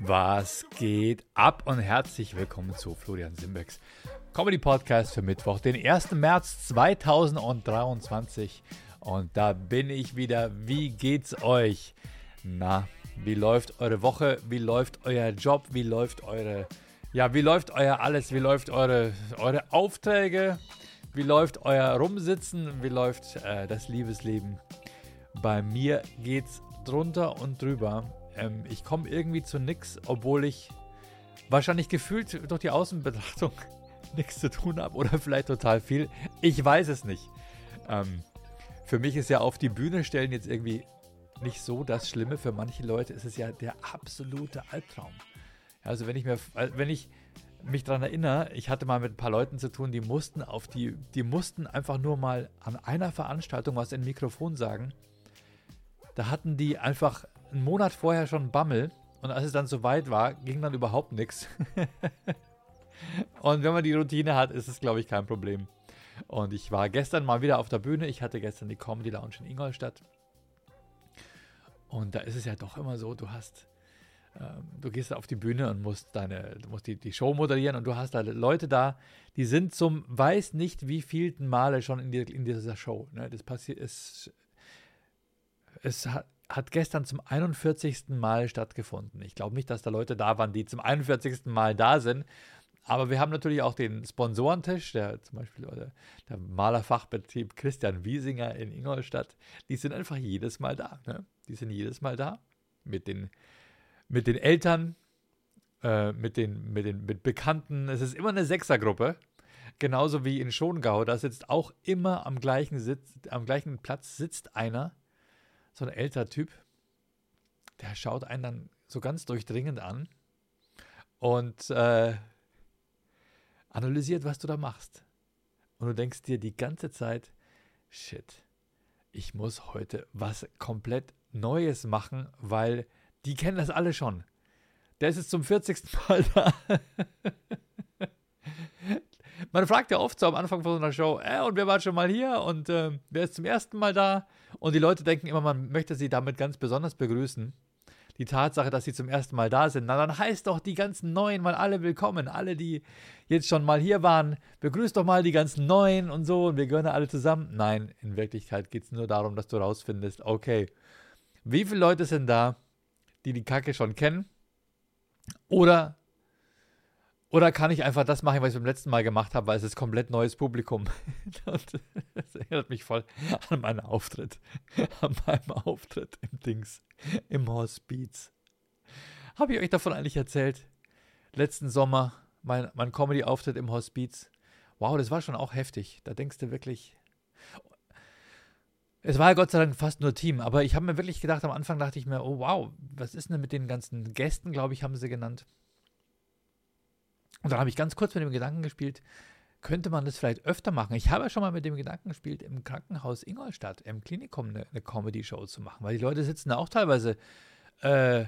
Was geht ab und herzlich willkommen zu Florian Simbecks Comedy Podcast für Mittwoch, den 1. März 2023. Und da bin ich wieder. Wie geht's euch? Na, wie läuft eure Woche? Wie läuft euer Job? Wie läuft eure, ja, wie läuft euer alles? Wie läuft eure, eure Aufträge? Wie läuft euer Rumsitzen? Wie läuft äh, das Liebesleben? Bei mir geht's drunter und drüber. Ähm, ich komme irgendwie zu nichts, obwohl ich wahrscheinlich gefühlt durch die Außenbetrachtung nichts zu tun habe oder vielleicht total viel. Ich weiß es nicht. Ähm, für mich ist ja auf die Bühne stellen jetzt irgendwie nicht so das Schlimme. Für manche Leute ist es ja der absolute Albtraum. Also wenn ich mir, äh, wenn ich mich daran erinnere, ich hatte mal mit ein paar Leuten zu tun, die mussten auf die, die mussten einfach nur mal an einer Veranstaltung was in Mikrofon sagen. Da hatten die einfach einen Monat vorher schon Bammel und als es dann soweit war, ging dann überhaupt nichts. Und wenn man die Routine hat, ist es, glaube ich, kein Problem. Und ich war gestern mal wieder auf der Bühne. Ich hatte gestern die Comedy Lounge in Ingolstadt. Und da ist es ja doch immer so, du hast, ähm, du gehst auf die Bühne und musst deine, musst die, die Show moderieren und du hast da Leute da, die sind zum weiß nicht wie vielten Male schon in, die, in dieser Show. Ne? Das passiert, es, es hat, hat gestern zum 41. Mal stattgefunden. Ich glaube nicht, dass da Leute da waren, die zum 41. Mal da sind. Aber wir haben natürlich auch den Sponsorentisch, der zum Beispiel oder der Malerfachbetrieb Christian Wiesinger in Ingolstadt. Die sind einfach jedes Mal da. Ne? Die sind jedes Mal da mit den, mit den Eltern, äh, mit, den, mit den mit Bekannten. Es ist immer eine Sechsergruppe. Genauso wie in Schongau. Da sitzt auch immer am gleichen, Sitz, am gleichen Platz sitzt einer, so ein älterer Typ, der schaut einen dann so ganz durchdringend an und äh, analysiert, was du da machst. Und du denkst dir die ganze Zeit, shit, ich muss heute was komplett Neues machen, weil die kennen das alle schon. Der ist jetzt zum 40. Mal da. Man fragt ja oft so am Anfang von so einer Show, äh, und wer war schon mal hier und äh, wer ist zum ersten Mal da? Und die Leute denken immer, man möchte sie damit ganz besonders begrüßen. Die Tatsache, dass sie zum ersten Mal da sind, na dann heißt doch die ganzen Neuen mal alle willkommen. Alle, die jetzt schon mal hier waren, begrüßt doch mal die ganzen Neuen und so und wir gehören alle zusammen. Nein, in Wirklichkeit geht es nur darum, dass du rausfindest, okay, wie viele Leute sind da, die die Kacke schon kennen? Oder oder kann ich einfach das machen, was ich beim letzten Mal gemacht habe, weil es ist komplett neues Publikum. das erinnert mich voll an meinen Auftritt. An meinem Auftritt im Dings, im Hospiz. Habe ich euch davon eigentlich erzählt? Letzten Sommer, mein, mein Comedy-Auftritt im Hospiz. Wow, das war schon auch heftig. Da denkst du wirklich. Es war ja Gott sei Dank fast nur Team, aber ich habe mir wirklich gedacht, am Anfang dachte ich mir, oh wow, was ist denn mit den ganzen Gästen, glaube ich, haben sie genannt und dann habe ich ganz kurz mit dem Gedanken gespielt, könnte man das vielleicht öfter machen? Ich habe ja schon mal mit dem Gedanken gespielt, im Krankenhaus Ingolstadt, im Klinikum eine, eine Comedy-Show zu machen, weil die Leute sitzen da auch teilweise äh,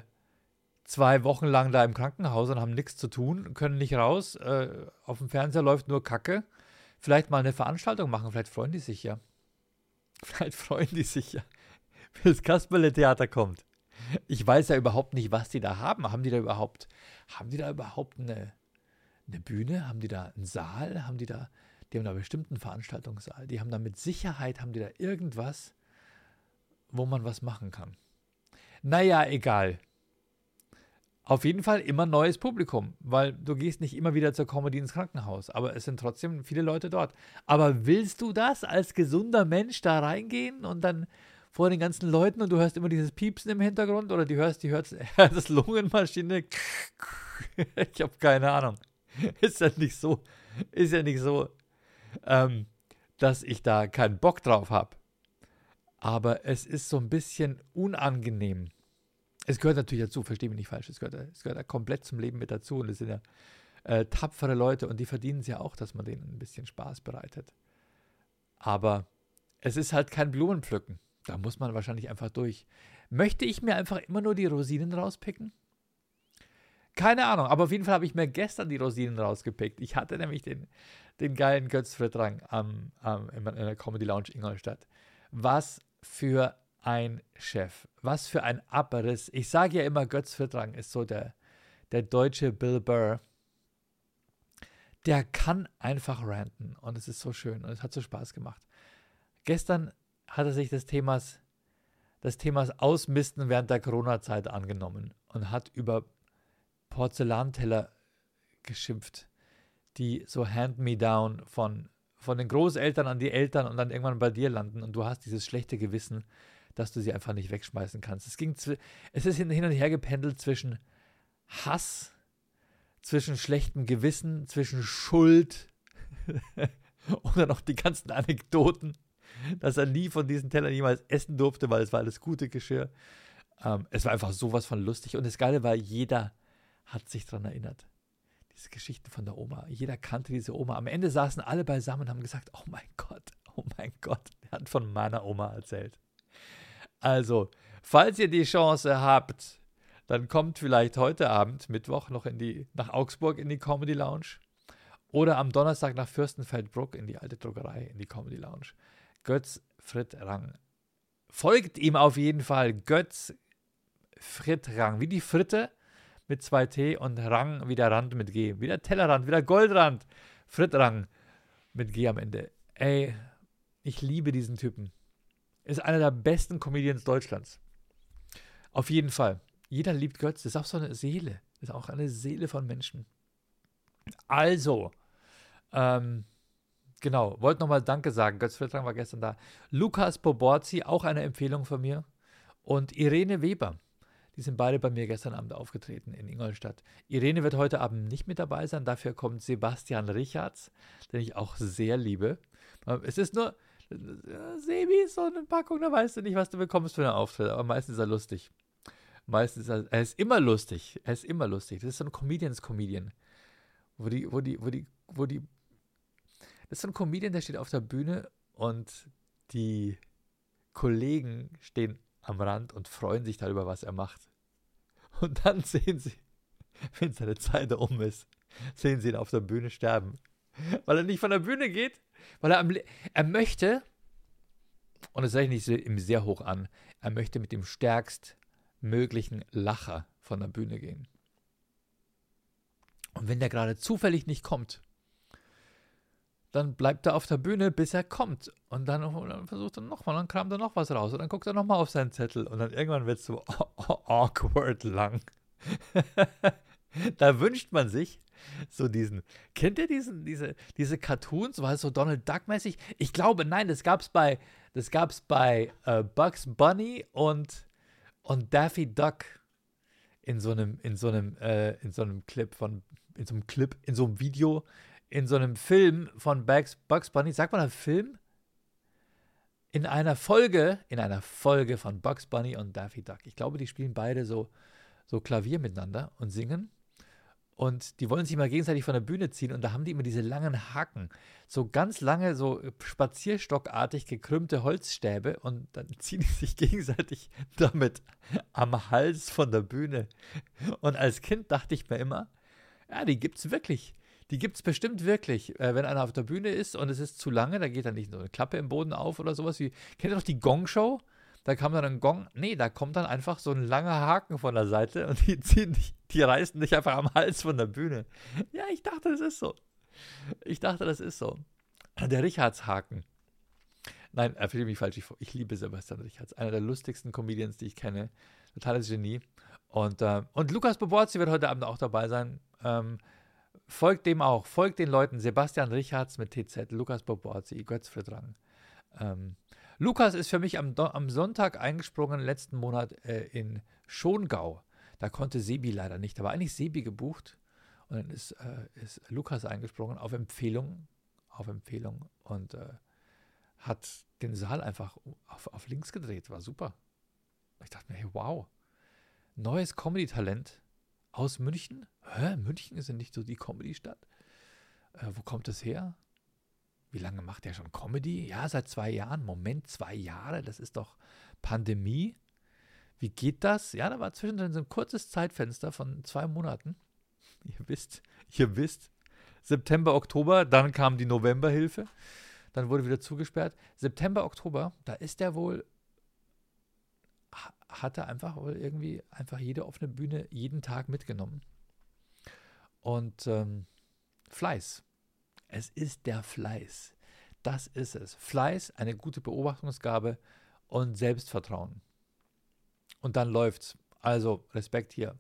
zwei Wochen lang da im Krankenhaus und haben nichts zu tun, können nicht raus. Äh, auf dem Fernseher läuft nur Kacke. Vielleicht mal eine Veranstaltung machen, vielleicht freuen die sich ja. Vielleicht freuen die sich ja, wenn das Kasperle-Theater kommt. Ich weiß ja überhaupt nicht, was die da haben. Haben die da überhaupt, haben die da überhaupt eine, eine Bühne? Haben die da einen Saal? Haben die da, die haben da bestimmt einen Veranstaltungssaal. Die haben da mit Sicherheit, haben die da irgendwas, wo man was machen kann. Naja, egal. Auf jeden Fall immer neues Publikum, weil du gehst nicht immer wieder zur Comedy ins Krankenhaus, aber es sind trotzdem viele Leute dort. Aber willst du das als gesunder Mensch da reingehen und dann vor den ganzen Leuten und du hörst immer dieses Piepsen im Hintergrund oder du hörst, die hörst das Lungenmaschine. ich habe keine Ahnung. ist ja nicht so, ist ja nicht so, ähm, dass ich da keinen Bock drauf habe. Aber es ist so ein bisschen unangenehm. Es gehört natürlich dazu, verstehe mich nicht falsch, es gehört, es gehört komplett zum Leben mit dazu und es sind ja äh, tapfere Leute und die verdienen es ja auch, dass man denen ein bisschen Spaß bereitet. Aber es ist halt kein Blumenpflücken. Da muss man wahrscheinlich einfach durch. Möchte ich mir einfach immer nur die Rosinen rauspicken? Keine Ahnung, aber auf jeden Fall habe ich mir gestern die Rosinen rausgepickt. Ich hatte nämlich den, den geilen Götz Frittrang am, am, in der Comedy Lounge Ingolstadt. Was für ein Chef. Was für ein Abriss. Ich sage ja immer, Götz Frittrang ist so der, der deutsche Bill Burr, der kann einfach ranten und es ist so schön und es hat so Spaß gemacht. Gestern hat er sich des Themas, des Themas Ausmisten während der Corona-Zeit angenommen und hat über Porzellanteller geschimpft, die so hand-me-down von, von den Großeltern an die Eltern und dann irgendwann bei dir landen und du hast dieses schlechte Gewissen, dass du sie einfach nicht wegschmeißen kannst. Es, ging es ist hin und her gependelt zwischen Hass, zwischen schlechtem Gewissen, zwischen Schuld und dann noch die ganzen Anekdoten, dass er nie von diesen Tellern jemals essen durfte, weil es war alles gute Geschirr. Ähm, es war einfach sowas von lustig. Und das Geile war, jeder hat sich daran erinnert. Diese Geschichten von der Oma. Jeder kannte diese Oma. Am Ende saßen alle beisammen und haben gesagt, oh mein Gott, oh mein Gott, der hat von meiner Oma erzählt. Also, falls ihr die Chance habt, dann kommt vielleicht heute Abend, Mittwoch, noch in die, nach Augsburg in die Comedy Lounge oder am Donnerstag nach Fürstenfeldbruck in die alte Druckerei, in die Comedy Lounge. Götz Fritt Rang. Folgt ihm auf jeden Fall. Götz Fritt Rang. Wie die Fritte mit zwei T und Rang wie der Rand mit G. Wie der Tellerrand, wie der Goldrand. Fritt Rang mit G am Ende. Ey, ich liebe diesen Typen ist einer der besten Comedians Deutschlands. Auf jeden Fall. Jeder liebt Götz. Das ist auch so eine Seele. Das ist auch eine Seele von Menschen. Also, ähm, genau, wollte nochmal Danke sagen. Götz Friedrich war gestern da. Lukas Boborzi, auch eine Empfehlung von mir. Und Irene Weber. Die sind beide bei mir gestern Abend aufgetreten in Ingolstadt. Irene wird heute Abend nicht mit dabei sein. Dafür kommt Sebastian Richards, den ich auch sehr liebe. Es ist nur, Sebi ist so eine Packung, da weißt du nicht, was du bekommst für einen Auftritt. Aber meistens ist er lustig. Meistens ist er, er ist immer lustig. Er ist immer lustig. Das ist so ein Comedians-Comedian. Wo die, wo die, wo die, wo die. Das ist so ein Comedian, der steht auf der Bühne und die Kollegen stehen am Rand und freuen sich darüber, was er macht. Und dann sehen sie, wenn seine Zeit um ist, sehen sie ihn auf der Bühne sterben. Weil er nicht von der Bühne geht, weil er, am, er möchte, und das sage ich ihm sehr hoch an, er möchte mit dem stärkst möglichen Lacher von der Bühne gehen. Und wenn der gerade zufällig nicht kommt, dann bleibt er auf der Bühne, bis er kommt. Und dann, dann versucht er nochmal, dann kramt er noch was raus. Und dann guckt er nochmal auf seinen Zettel. Und dann irgendwann wird es so awkward lang. da wünscht man sich, so diesen, kennt ihr diesen, diese, diese Cartoons, war es so Donald Duck-mäßig? Ich glaube, nein, das gab es bei, das gab's bei äh, Bugs Bunny und, und Daffy Duck in so einem, in so einem, äh, in so einem Clip von, in so einem Clip, in so einem Video, in so einem Film von Bugs, Bugs Bunny, sagt man ein Film? In einer Folge, in einer Folge von Bugs Bunny und Daffy Duck. Ich glaube, die spielen beide so, so Klavier miteinander und singen. Und die wollen sich mal gegenseitig von der Bühne ziehen und da haben die immer diese langen Haken. So ganz lange, so spazierstockartig gekrümmte Holzstäbe und dann ziehen die sich gegenseitig damit am Hals von der Bühne. Und als Kind dachte ich mir immer, ja, die gibt's wirklich. Die gibt es bestimmt wirklich. Äh, wenn einer auf der Bühne ist und es ist zu lange, da geht dann nicht so eine Klappe im Boden auf oder sowas wie. Kennt ihr doch die Gong-Show? Da kam dann ein Gong. Nee, da kommt dann einfach so ein langer Haken von der Seite und die ziehen dich, die reißen dich einfach am Hals von der Bühne. Ja, ich dachte, das ist so. Ich dachte, das ist so. Der Richardshaken. Nein, er mich falsch. Ich, ich, liebe Sebastian Richards. Einer der lustigsten Comedians, die ich kenne. Totales Genie. Und, äh, und Lukas Boborzi wird heute Abend auch dabei sein. Ähm, folgt dem auch. Folgt den Leuten. Sebastian Richards mit TZ, Lukas Boborzi, Götz Rang. Ähm, Lukas ist für mich am, am Sonntag eingesprungen, letzten Monat äh, in Schongau. Da konnte Sebi leider nicht. Da war eigentlich Sebi gebucht. Und dann ist, äh, ist Lukas eingesprungen auf Empfehlung. Auf Empfehlung. Und äh, hat den Saal einfach auf, auf links gedreht. War super. Ich dachte mir, hey, wow. Neues Comedy-Talent aus München? Hä? München ist ja nicht so die Comedy-Stadt. Äh, wo kommt das her? wie lange macht er schon Comedy? Ja, seit zwei Jahren. Moment, zwei Jahre, das ist doch Pandemie. Wie geht das? Ja, da war zwischendrin so ein kurzes Zeitfenster von zwei Monaten. Ihr wisst, ihr wisst, September, Oktober, dann kam die Novemberhilfe, dann wurde wieder zugesperrt. September, Oktober, da ist er wohl, hat er einfach irgendwie einfach jede offene Bühne jeden Tag mitgenommen. Und ähm, Fleiß. Es ist der Fleiß. Das ist es. Fleiß, eine gute Beobachtungsgabe und Selbstvertrauen. Und dann läuft's. Also Respekt hier.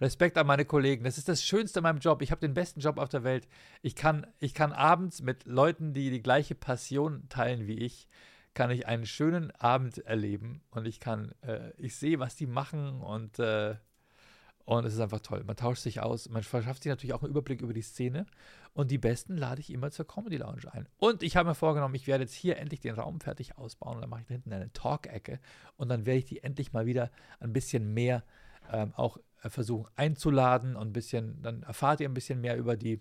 Respekt an meine Kollegen. Das ist das Schönste an meinem Job. Ich habe den besten Job auf der Welt. Ich kann, ich kann abends mit Leuten, die die gleiche Passion teilen wie ich, kann ich einen schönen Abend erleben und ich kann, äh, ich sehe, was die machen und äh, und es ist einfach toll. Man tauscht sich aus. Man verschafft sich natürlich auch einen Überblick über die Szene. Und die Besten lade ich immer zur Comedy Lounge ein. Und ich habe mir vorgenommen, ich werde jetzt hier endlich den Raum fertig ausbauen. Und dann mache ich da hinten eine Talk-Ecke. Und dann werde ich die endlich mal wieder ein bisschen mehr ähm, auch äh, versuchen einzuladen. Und ein bisschen, dann erfahrt ihr ein bisschen mehr über die.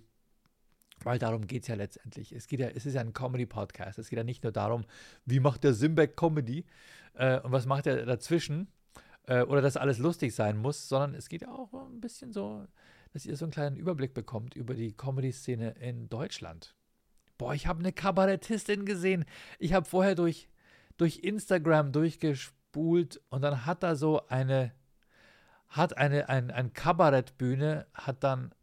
Weil darum geht es ja letztendlich. Es, geht ja, es ist ja ein Comedy-Podcast. Es geht ja nicht nur darum, wie macht der Simbeck Comedy äh, und was macht er dazwischen äh, oder dass alles lustig sein muss, sondern es geht ja auch ein bisschen so, dass ihr so einen kleinen Überblick bekommt über die Comedy-Szene in Deutschland. Boah, ich habe eine Kabarettistin gesehen. Ich habe vorher durch, durch Instagram durchgespult und dann hat da so eine, hat eine, ein, ein Kabarettbühne, hat dann,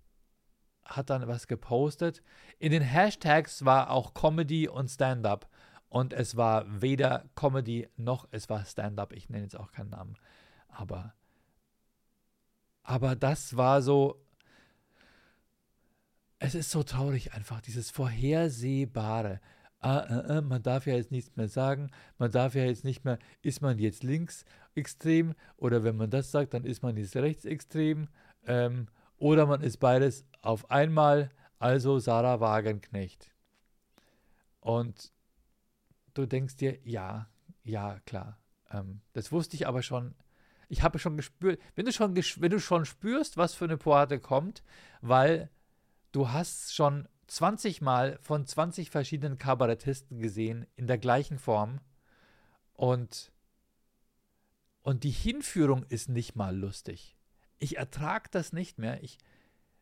hat dann was gepostet. In den Hashtags war auch Comedy und Stand-up. Und es war weder Comedy noch es war Stand-up. Ich nenne jetzt auch keinen Namen. Aber, aber das war so, es ist so traurig einfach, dieses Vorhersehbare. Ah, äh, äh, man darf ja jetzt nichts mehr sagen, man darf ja jetzt nicht mehr, ist man jetzt linksextrem oder wenn man das sagt, dann ist man jetzt rechtsextrem ähm, oder man ist beides auf einmal, also Sarah Wagenknecht. Und du denkst dir, ja, ja, klar. Ähm, das wusste ich aber schon ich habe schon gespürt, wenn du schon, wenn du schon spürst, was für eine Pointe kommt, weil du hast schon 20 Mal von 20 verschiedenen Kabarettisten gesehen in der gleichen Form und, und die Hinführung ist nicht mal lustig. Ich ertrage das nicht mehr. Ich,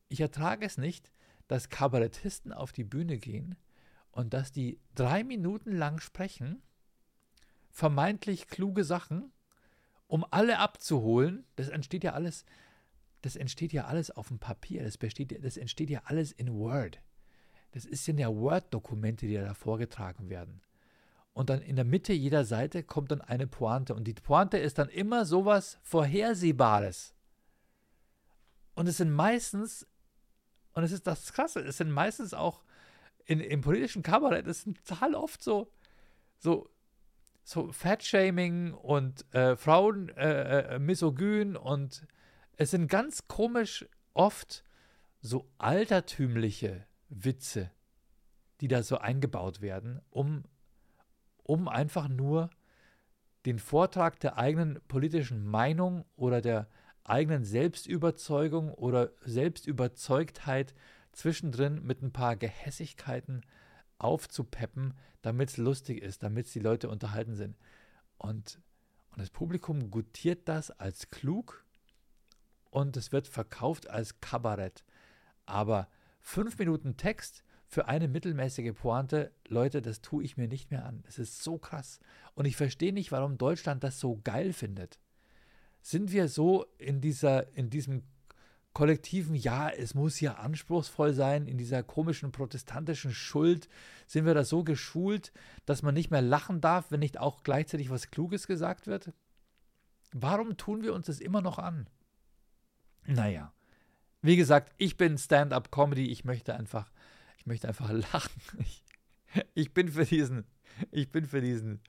ich ertrage es nicht, dass Kabarettisten auf die Bühne gehen und dass die drei Minuten lang sprechen, vermeintlich kluge Sachen um alle abzuholen, das entsteht ja alles, das entsteht ja alles auf dem Papier, das, besteht, das entsteht ja alles in Word. Das ist ja Word-Dokumente, die da vorgetragen werden. Und dann in der Mitte jeder Seite kommt dann eine Pointe. Und die Pointe ist dann immer sowas Vorhersehbares. Und es sind meistens, und es ist das Krasse, es sind meistens auch in, im politischen Kabarett, es sind total oft so, so so Fat-Shaming und äh, Frauen äh, äh, misogyn und es sind ganz komisch oft so altertümliche Witze, die da so eingebaut werden, um, um einfach nur den Vortrag der eigenen politischen Meinung oder der eigenen Selbstüberzeugung oder Selbstüberzeugtheit zwischendrin mit ein paar Gehässigkeiten aufzupeppen, damit es lustig ist, damit die Leute unterhalten sind. Und, und das Publikum gutiert das als klug und es wird verkauft als Kabarett. Aber fünf Minuten Text für eine mittelmäßige Pointe, Leute, das tue ich mir nicht mehr an. Es ist so krass. Und ich verstehe nicht, warum Deutschland das so geil findet. Sind wir so in, dieser, in diesem kollektiven, ja, es muss ja anspruchsvoll sein, in dieser komischen protestantischen Schuld sind wir da so geschult, dass man nicht mehr lachen darf, wenn nicht auch gleichzeitig was Kluges gesagt wird? Warum tun wir uns das immer noch an? Naja, wie gesagt, ich bin Stand-up-Comedy, ich möchte einfach, ich möchte einfach lachen. Ich, ich bin für diesen, ich bin für diesen,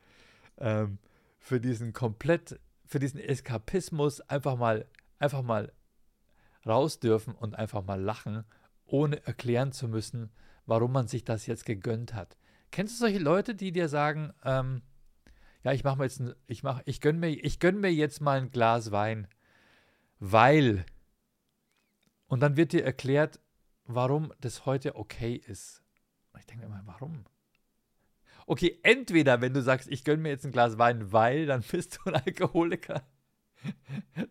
ähm, für diesen komplett, für diesen Eskapismus einfach mal, einfach mal raus dürfen und einfach mal lachen, ohne erklären zu müssen, warum man sich das jetzt gegönnt hat. Kennst du solche Leute, die dir sagen, ähm, ja, ich mache mir jetzt, ein, ich mach, ich gönn mir, ich gönn mir jetzt mal ein Glas Wein, weil, und dann wird dir erklärt, warum das heute okay ist. Und ich denke mir immer, warum? Okay, entweder wenn du sagst, ich gönn mir jetzt ein Glas Wein, weil, dann bist du ein Alkoholiker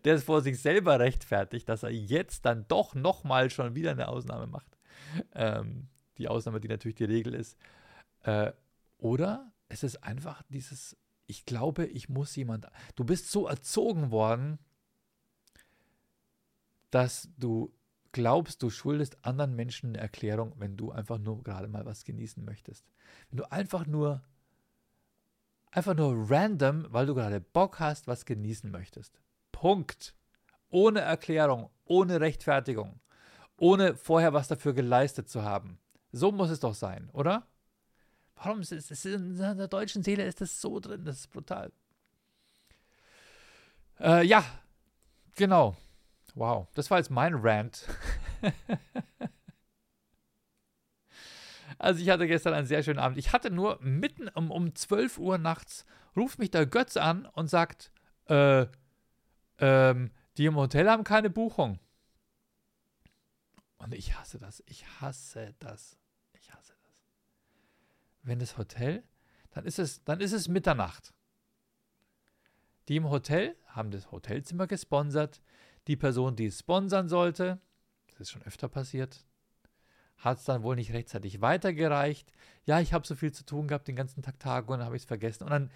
der es vor sich selber rechtfertigt, dass er jetzt dann doch nochmal schon wieder eine Ausnahme macht. Ähm, die Ausnahme, die natürlich die Regel ist. Äh, oder es ist einfach dieses, ich glaube, ich muss jemand. Du bist so erzogen worden, dass du glaubst, du schuldest anderen Menschen eine Erklärung, wenn du einfach nur gerade mal was genießen möchtest. Wenn du einfach nur, einfach nur random, weil du gerade Bock hast, was genießen möchtest. Punkt. Ohne Erklärung, ohne Rechtfertigung, ohne vorher was dafür geleistet zu haben. So muss es doch sein, oder? Warum ist es in der deutschen Seele ist das so drin? Das ist brutal. Äh, ja, genau. Wow, das war jetzt mein Rant. also ich hatte gestern einen sehr schönen Abend. Ich hatte nur mitten um, um 12 Uhr nachts, ruft mich der Götz an und sagt, äh, ähm, die im Hotel haben keine Buchung. Und ich hasse das. Ich hasse das. Ich hasse das. Wenn das Hotel, dann ist es, dann ist es Mitternacht. Die im Hotel haben das Hotelzimmer gesponsert. Die Person, die es sponsern sollte, das ist schon öfter passiert, hat es dann wohl nicht rechtzeitig weitergereicht. Ja, ich habe so viel zu tun gehabt den ganzen Tag Tage und dann habe ich es vergessen. Und dann,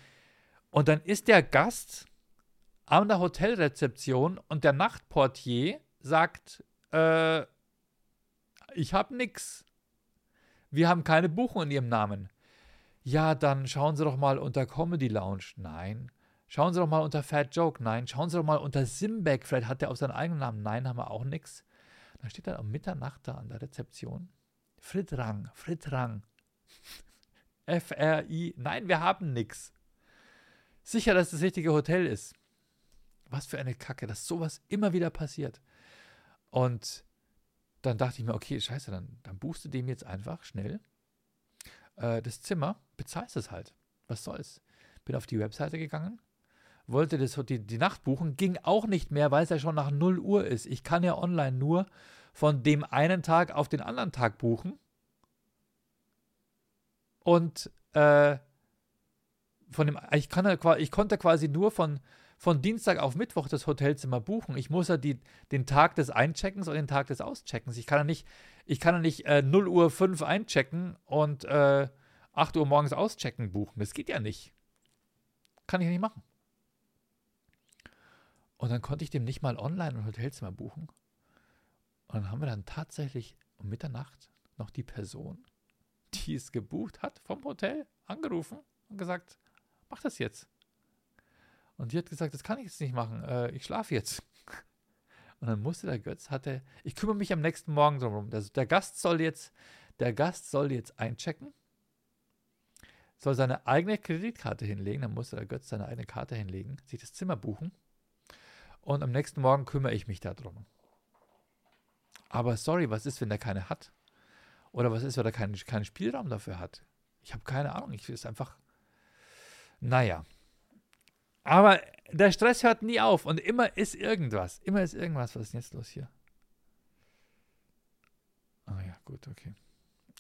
und dann ist der Gast an der Hotelrezeption und der Nachtportier sagt, äh, ich habe nichts. Wir haben keine Buchung in Ihrem Namen. Ja, dann schauen Sie doch mal unter Comedy Lounge. Nein. Schauen Sie doch mal unter Fat Joke. Nein. Schauen Sie doch mal unter Simbeck. Vielleicht hat der auch seinen eigenen Namen. Nein, haben wir auch nichts. Dann steht er um Mitternacht da an der Rezeption. Fritrang, Fritrang. F-R-I. Nein, wir haben nichts. Sicher, dass das richtige Hotel ist. Was für eine Kacke, dass sowas immer wieder passiert. Und dann dachte ich mir, okay, scheiße, dann, dann buchst du dem jetzt einfach schnell äh, das Zimmer, bezahlst es halt. Was soll's? Bin auf die Webseite gegangen, wollte das, die, die Nacht buchen, ging auch nicht mehr, weil es ja schon nach 0 Uhr ist. Ich kann ja online nur von dem einen Tag auf den anderen Tag buchen. Und äh, von dem, ich, kann, ich konnte quasi nur von, von Dienstag auf Mittwoch das Hotelzimmer buchen. Ich muss ja die, den Tag des Eincheckens und den Tag des Auscheckens. Ich kann ja nicht, ich kann ja nicht äh, 0 Uhr 5 einchecken und äh, 8 Uhr morgens auschecken buchen. Das geht ja nicht. Kann ich nicht machen. Und dann konnte ich dem nicht mal online ein Hotelzimmer buchen. Und dann haben wir dann tatsächlich um Mitternacht noch die Person, die es gebucht hat, vom Hotel angerufen und gesagt, mach das jetzt. Und die hat gesagt, das kann ich jetzt nicht machen, äh, ich schlafe jetzt. Und dann musste der Götz, hatte, ich kümmere mich am nächsten Morgen drum. Der, der Gast soll jetzt, der Gast soll jetzt einchecken, soll seine eigene Kreditkarte hinlegen, dann musste der Götz seine eigene Karte hinlegen, sich das Zimmer buchen und am nächsten Morgen kümmere ich mich darum. Aber sorry, was ist, wenn der keine hat? Oder was ist, wenn er keinen, keinen Spielraum dafür hat? Ich habe keine Ahnung. Ich es einfach. Naja. Aber der Stress hört nie auf und immer ist irgendwas. Immer ist irgendwas. Was ist denn jetzt los hier? Ah ja, gut, okay.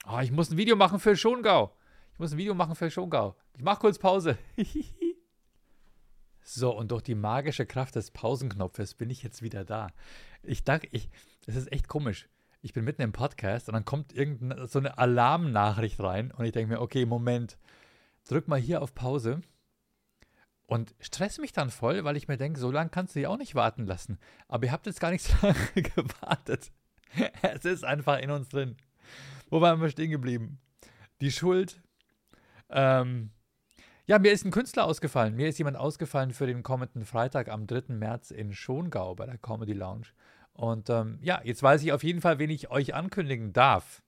Ah, ich muss ein Video machen für Schongau. Ich muss ein Video machen für Schongau. Ich mache kurz Pause. So, und durch die magische Kraft des Pausenknopfes bin ich jetzt wieder da. Ich dachte, ich, das ist echt komisch. Ich bin mitten im Podcast und dann kommt irgendeine so eine Alarmnachricht rein und ich denke mir, okay, Moment, drück mal hier auf Pause und stress mich dann voll, weil ich mir denke, so lange kannst du dich auch nicht warten lassen. Aber ihr habt jetzt gar nicht so lange gewartet. Es ist einfach in uns drin. Wo waren wir stehen geblieben? Die Schuld. Ähm, ja, mir ist ein Künstler ausgefallen. Mir ist jemand ausgefallen für den kommenden Freitag am 3. März in Schongau bei der Comedy Lounge. Und ähm, ja, jetzt weiß ich auf jeden Fall, wen ich euch ankündigen darf.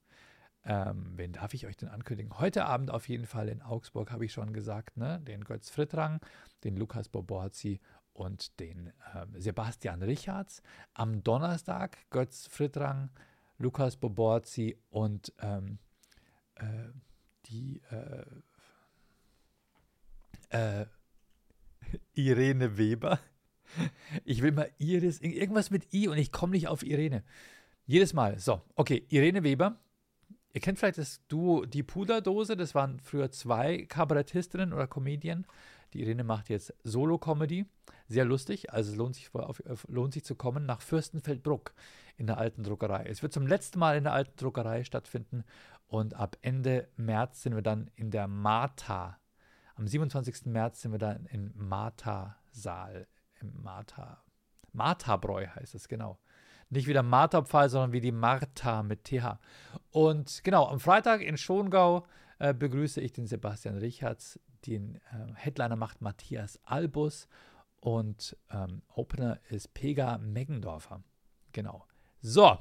Ähm, wen darf ich euch denn ankündigen? Heute Abend auf jeden Fall in Augsburg, habe ich schon gesagt, ne? Den Götz Frittrang, den Lukas Boborzi und den ähm, Sebastian Richards. Am Donnerstag Götz Frittrang, Lukas Boborzi und ähm, äh, die äh, äh, Irene Weber. Ich will mal Iris, irgendwas mit I und ich komme nicht auf Irene. Jedes Mal. So, okay, Irene Weber. Ihr kennt vielleicht das Duo Die Puderdose. Das waren früher zwei Kabarettistinnen oder Comedien. Die Irene macht jetzt Solo-Comedy. Sehr lustig. Also es lohnt sich, auf, lohnt sich zu kommen nach Fürstenfeldbruck in der alten Druckerei. Es wird zum letzten Mal in der alten Druckerei stattfinden. Und ab Ende März sind wir dann in der Martha am 27. März sind wir dann im Martha-Saal, im Martha, Martha-Bräu heißt es, genau. Nicht wie der Marterpfahl, sondern wie die Martha mit TH. Und genau, am Freitag in Schongau äh, begrüße ich den Sebastian Richards. Den äh, Headliner macht Matthias Albus und ähm, Opener ist Pega Meggendorfer. Genau. So,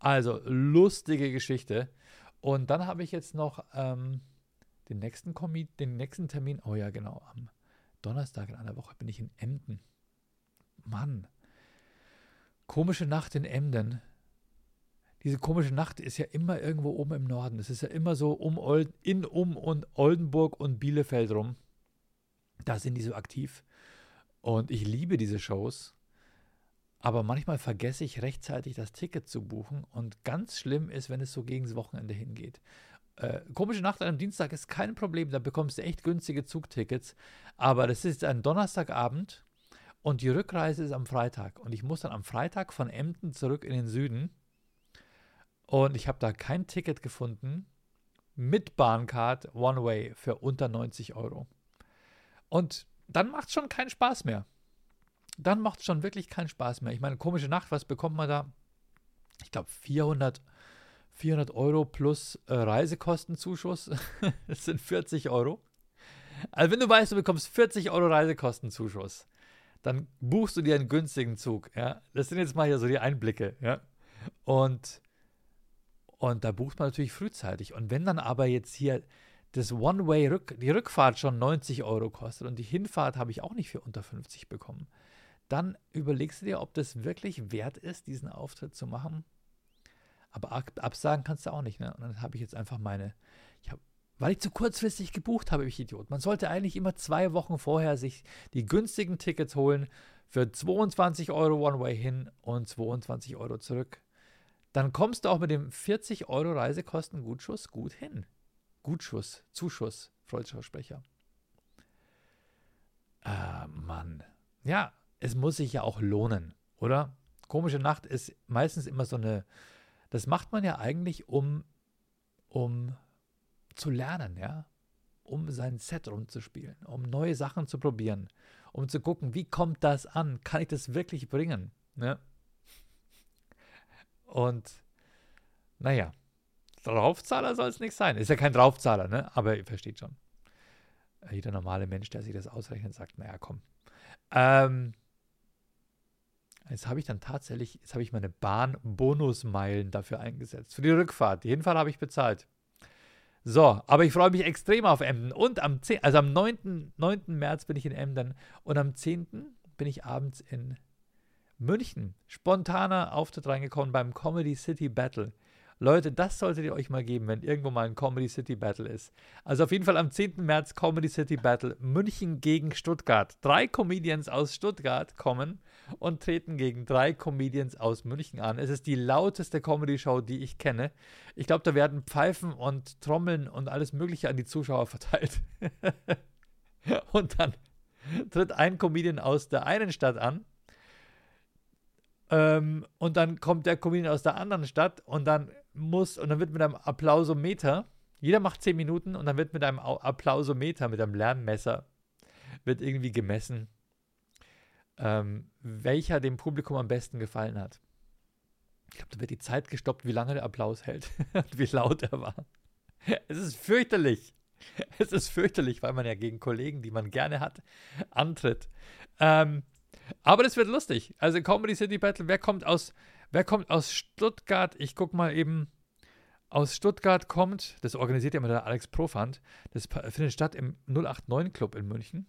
also lustige Geschichte. Und dann habe ich jetzt noch ähm, den, nächsten den nächsten Termin. Oh ja, genau. Am Donnerstag in einer Woche bin ich in Emden. Mann. Komische Nacht in Emden. Diese komische Nacht ist ja immer irgendwo oben im Norden. Es ist ja immer so um Olden, in, um und Oldenburg und Bielefeld rum. Da sind die so aktiv. Und ich liebe diese Shows. Aber manchmal vergesse ich rechtzeitig das Ticket zu buchen. Und ganz schlimm ist, wenn es so gegen das Wochenende hingeht. Äh, komische Nacht an einem Dienstag ist kein Problem. Da bekommst du echt günstige Zugtickets. Aber das ist ein Donnerstagabend und die Rückreise ist am Freitag. Und ich muss dann am Freitag von Emden zurück in den Süden. Und ich habe da kein Ticket gefunden mit Bahncard One Way für unter 90 Euro. Und dann macht es schon keinen Spaß mehr dann macht es schon wirklich keinen Spaß mehr. Ich meine, komische Nacht, was bekommt man da? Ich glaube 400, 400 Euro plus äh, Reisekostenzuschuss. das sind 40 Euro. Also wenn du weißt, du bekommst 40 Euro Reisekostenzuschuss, dann buchst du dir einen günstigen Zug. Ja? Das sind jetzt mal hier so die Einblicke. Ja? Und, und da bucht man natürlich frühzeitig. Und wenn dann aber jetzt hier das One-Way, die Rückfahrt schon 90 Euro kostet und die Hinfahrt habe ich auch nicht für unter 50 bekommen, dann überlegst du dir, ob das wirklich wert ist, diesen Auftritt zu machen. Aber absagen kannst du auch nicht. Ne? Und dann habe ich jetzt einfach meine, ich hab, weil ich zu kurzfristig gebucht habe, ich Idiot. Man sollte eigentlich immer zwei Wochen vorher sich die günstigen Tickets holen für 22 Euro One-Way hin und 22 Euro zurück. Dann kommst du auch mit dem 40 Euro Reisekostengutschus gut hin. Gutschuss, Zuschuss, Freundschaftssprecher. Ah, Mann. Ja, es muss sich ja auch lohnen, oder? Komische Nacht ist meistens immer so eine, das macht man ja eigentlich, um, um zu lernen, ja, um sein Set rumzuspielen, um neue Sachen zu probieren, um zu gucken, wie kommt das an? Kann ich das wirklich bringen? Ne? Und naja, Draufzahler soll es nicht sein. Ist ja kein Draufzahler, ne? Aber ihr versteht schon. Jeder normale Mensch, der sich das ausrechnet, sagt, naja, komm. Ähm, Jetzt habe ich dann tatsächlich, jetzt habe ich meine Bahn-Bonusmeilen dafür eingesetzt. Für die Rückfahrt. Die Hinfahrt habe ich bezahlt. So, aber ich freue mich extrem auf Emden. Und am 10., also am 9., 9. März bin ich in Emden und am 10. bin ich abends in München. Spontaner Auftritt reingekommen beim Comedy City Battle. Leute, das solltet ihr euch mal geben, wenn irgendwo mal ein Comedy City Battle ist. Also auf jeden Fall am 10. März Comedy City Battle München gegen Stuttgart. Drei Comedians aus Stuttgart kommen und treten gegen drei Comedians aus München an. Es ist die lauteste Comedy-Show, die ich kenne. Ich glaube, da werden Pfeifen und Trommeln und alles Mögliche an die Zuschauer verteilt. und dann tritt ein Comedian aus der einen Stadt an. Ähm, und dann kommt der Comedian aus der anderen Stadt und dann muss, und dann wird mit einem Applausometer, jeder macht 10 Minuten und dann wird mit einem Applausometer, mit einem Lärmmesser, wird irgendwie gemessen, ähm, welcher dem Publikum am besten gefallen hat. Ich glaube, da wird die Zeit gestoppt, wie lange der Applaus hält und wie laut er war. Es ist fürchterlich. Es ist fürchterlich, weil man ja gegen Kollegen, die man gerne hat, antritt. Ähm, aber das wird lustig. Also Comedy City Battle, wer kommt aus, wer kommt aus Stuttgart? Ich gucke mal eben. Aus Stuttgart kommt, das organisiert ja immer der Alex Profand, das findet statt im 089 Club in München.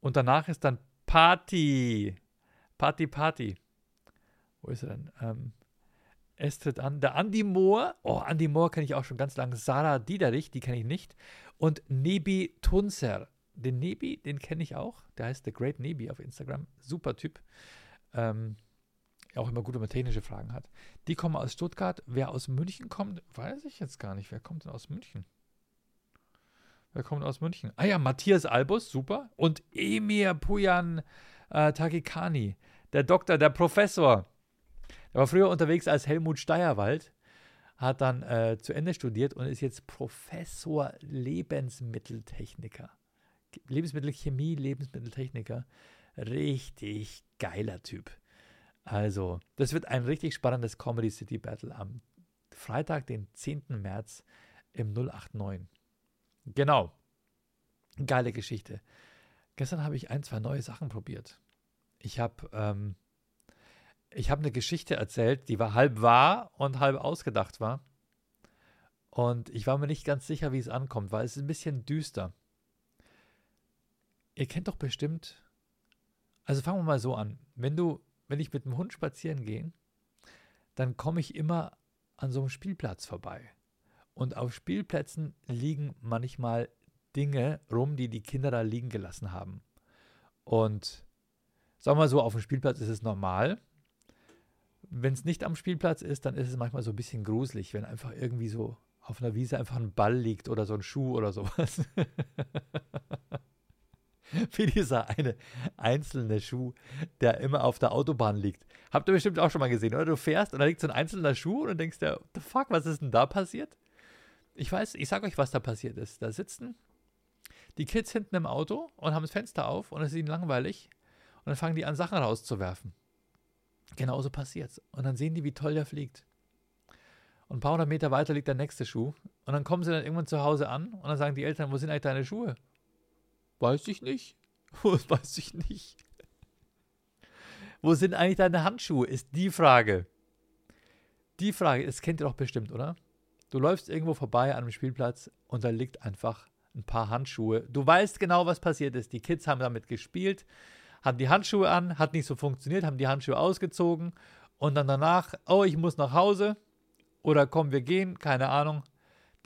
Und danach ist dann Party. Party, Party. Wo ist er denn? Ähm, es tritt an. Der Andy Moore. Oh, Andy Moore kenne ich auch schon ganz lange. Sarah Diederich, die kenne ich nicht. Und Nebi Tunzer. Den Nebi, den kenne ich auch. Der heißt The Great Nebi auf Instagram. Super Typ. Ähm, auch immer gut, wenn man technische Fragen hat. Die kommen aus Stuttgart. Wer aus München kommt, weiß ich jetzt gar nicht. Wer kommt denn aus München? Wer kommt aus München? Ah ja, Matthias Albus, super. Und Emir Pujan äh, Takikani, der Doktor, der Professor. Der war früher unterwegs als Helmut Steierwald, hat dann äh, zu Ende studiert und ist jetzt Professor Lebensmitteltechniker. Lebensmittelchemie, Lebensmitteltechniker. Richtig geiler Typ. Also, das wird ein richtig spannendes Comedy City Battle am Freitag, den 10. März im 089. Genau. Geile Geschichte. Gestern habe ich ein, zwei neue Sachen probiert. Ich habe ähm, habe eine Geschichte erzählt, die war halb wahr und halb ausgedacht war. Und ich war mir nicht ganz sicher, wie es ankommt, weil es ist ein bisschen düster. Ihr kennt doch bestimmt, also fangen wir mal so an. Wenn du, wenn ich mit dem Hund spazieren gehe, dann komme ich immer an so einem Spielplatz vorbei. Und auf Spielplätzen liegen manchmal Dinge rum, die die Kinder da liegen gelassen haben. Und sagen wir mal so, auf dem Spielplatz ist es normal, wenn es nicht am Spielplatz ist, dann ist es manchmal so ein bisschen gruselig, wenn einfach irgendwie so auf einer Wiese einfach ein Ball liegt oder so ein Schuh oder sowas. Wie dieser eine einzelne Schuh, der immer auf der Autobahn liegt. Habt ihr bestimmt auch schon mal gesehen, oder? Du fährst und da liegt so ein einzelner Schuh und du denkst dir, the fuck, was ist denn da passiert? Ich weiß, ich sag euch, was da passiert ist. Da sitzen die Kids hinten im Auto und haben das Fenster auf und es ist ihnen langweilig und dann fangen die an, Sachen rauszuwerfen. Genauso passiert's. Und dann sehen die, wie toll der fliegt. Und ein paar hundert Meter weiter liegt der nächste Schuh. Und dann kommen sie dann irgendwann zu Hause an und dann sagen die Eltern, wo sind eigentlich deine Schuhe? Weiß ich nicht. Weiß ich nicht. Wo sind eigentlich deine Handschuhe? Ist die Frage. Die Frage, das kennt ihr doch bestimmt, oder? Du läufst irgendwo vorbei an einem Spielplatz und da liegt einfach ein paar Handschuhe. Du weißt genau, was passiert ist. Die Kids haben damit gespielt hatten die Handschuhe an, hat nicht so funktioniert, haben die Handschuhe ausgezogen und dann danach, oh, ich muss nach Hause oder komm, wir gehen, keine Ahnung,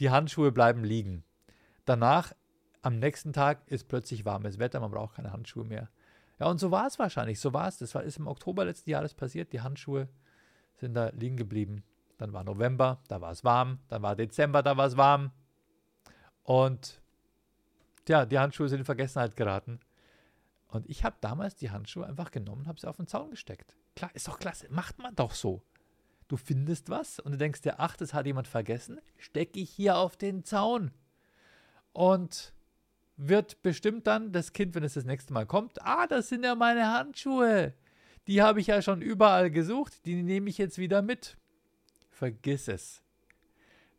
die Handschuhe bleiben liegen. Danach, am nächsten Tag ist plötzlich warmes Wetter, man braucht keine Handschuhe mehr. Ja, und so war es wahrscheinlich, so war es. Das war, ist im Oktober letzten Jahres passiert, die Handschuhe sind da liegen geblieben. Dann war November, da war es warm, dann war Dezember, da war es warm. Und ja, die Handschuhe sind in Vergessenheit geraten. Und ich habe damals die Handschuhe einfach genommen habe sie auf den Zaun gesteckt. Klar, ist doch klasse, macht man doch so. Du findest was und du denkst dir, ach, das hat jemand vergessen, stecke ich hier auf den Zaun. Und wird bestimmt dann das Kind, wenn es das nächste Mal kommt, ah, das sind ja meine Handschuhe. Die habe ich ja schon überall gesucht, die nehme ich jetzt wieder mit. Vergiss es.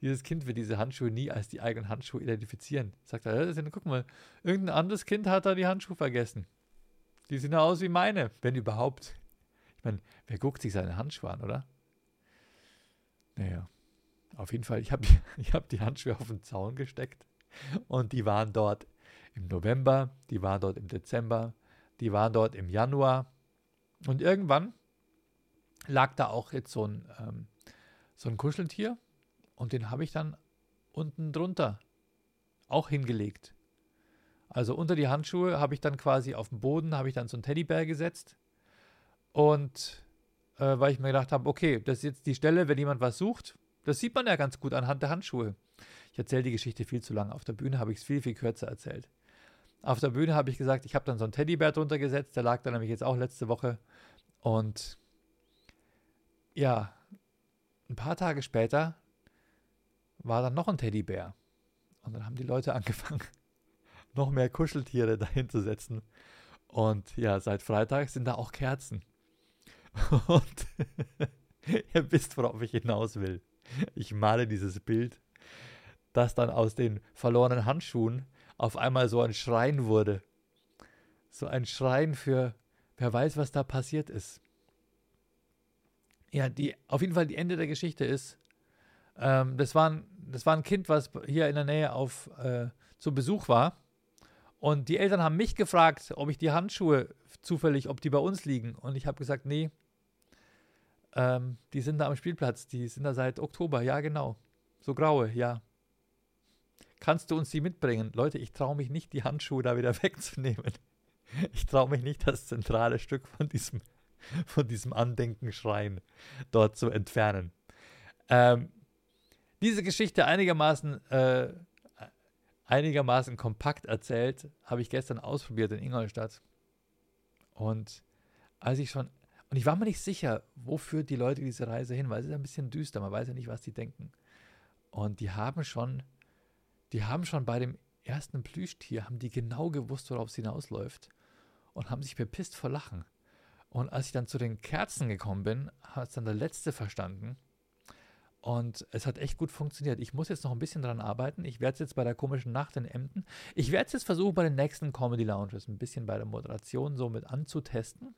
Dieses Kind wird diese Handschuhe nie als die eigenen Handschuhe identifizieren. Sagt er, guck mal, irgendein anderes Kind hat da die Handschuhe vergessen. Die sehen ja aus wie meine, wenn überhaupt. Ich meine, wer guckt sich seine Handschuhe an, oder? Naja, auf jeden Fall, ich habe ich hab die Handschuhe auf den Zaun gesteckt und die waren dort im November, die waren dort im Dezember, die waren dort im Januar und irgendwann lag da auch jetzt so ein, ähm, so ein Kuscheltier und den habe ich dann unten drunter auch hingelegt. Also unter die Handschuhe habe ich dann quasi auf dem Boden, habe ich dann so einen Teddybär gesetzt. Und äh, weil ich mir gedacht habe, okay, das ist jetzt die Stelle, wenn jemand was sucht. Das sieht man ja ganz gut anhand der Handschuhe. Ich erzähle die Geschichte viel zu lang. Auf der Bühne habe ich es viel, viel kürzer erzählt. Auf der Bühne habe ich gesagt, ich habe dann so einen Teddybär drunter gesetzt. Der lag dann nämlich jetzt auch letzte Woche. Und ja, ein paar Tage später war dann noch ein Teddybär. Und dann haben die Leute angefangen, noch mehr Kuscheltiere dahin zu setzen. Und ja, seit Freitag sind da auch Kerzen. Und ihr wisst, worauf ich hinaus will. Ich male dieses Bild, dass dann aus den verlorenen Handschuhen auf einmal so ein Schrein wurde. So ein Schrein für, wer weiß, was da passiert ist. Ja, die, auf jeden Fall die Ende der Geschichte ist, ähm, das, war ein, das war ein Kind, was hier in der Nähe auf, äh, zu Besuch war und die Eltern haben mich gefragt, ob ich die Handschuhe zufällig, ob die bei uns liegen. Und ich habe gesagt, nee, ähm, die sind da am Spielplatz. Die sind da seit Oktober. Ja, genau. So graue, ja. Kannst du uns die mitbringen? Leute, ich traue mich nicht, die Handschuhe da wieder wegzunehmen. Ich traue mich nicht, das zentrale Stück von diesem, von diesem Andenkenschrein dort zu entfernen. Ähm, diese Geschichte einigermaßen äh, einigermaßen kompakt erzählt, habe ich gestern ausprobiert in Ingolstadt. Und als ich schon, und ich war mir nicht sicher, wofür die Leute diese Reise hin, weil es ist ein bisschen düster, man weiß ja nicht, was die denken. Und die haben schon, die haben schon bei dem ersten Plüschtier, haben die genau gewusst, worauf es hinausläuft und haben sich bepisst vor Lachen. Und als ich dann zu den Kerzen gekommen bin, hat es dann der letzte verstanden. Und es hat echt gut funktioniert. Ich muss jetzt noch ein bisschen dran arbeiten. Ich werde es jetzt bei der komischen Nacht in Emden. Ich werde es jetzt versuchen, bei den nächsten Comedy Lounges ein bisschen bei der Moderation so mit anzutesten.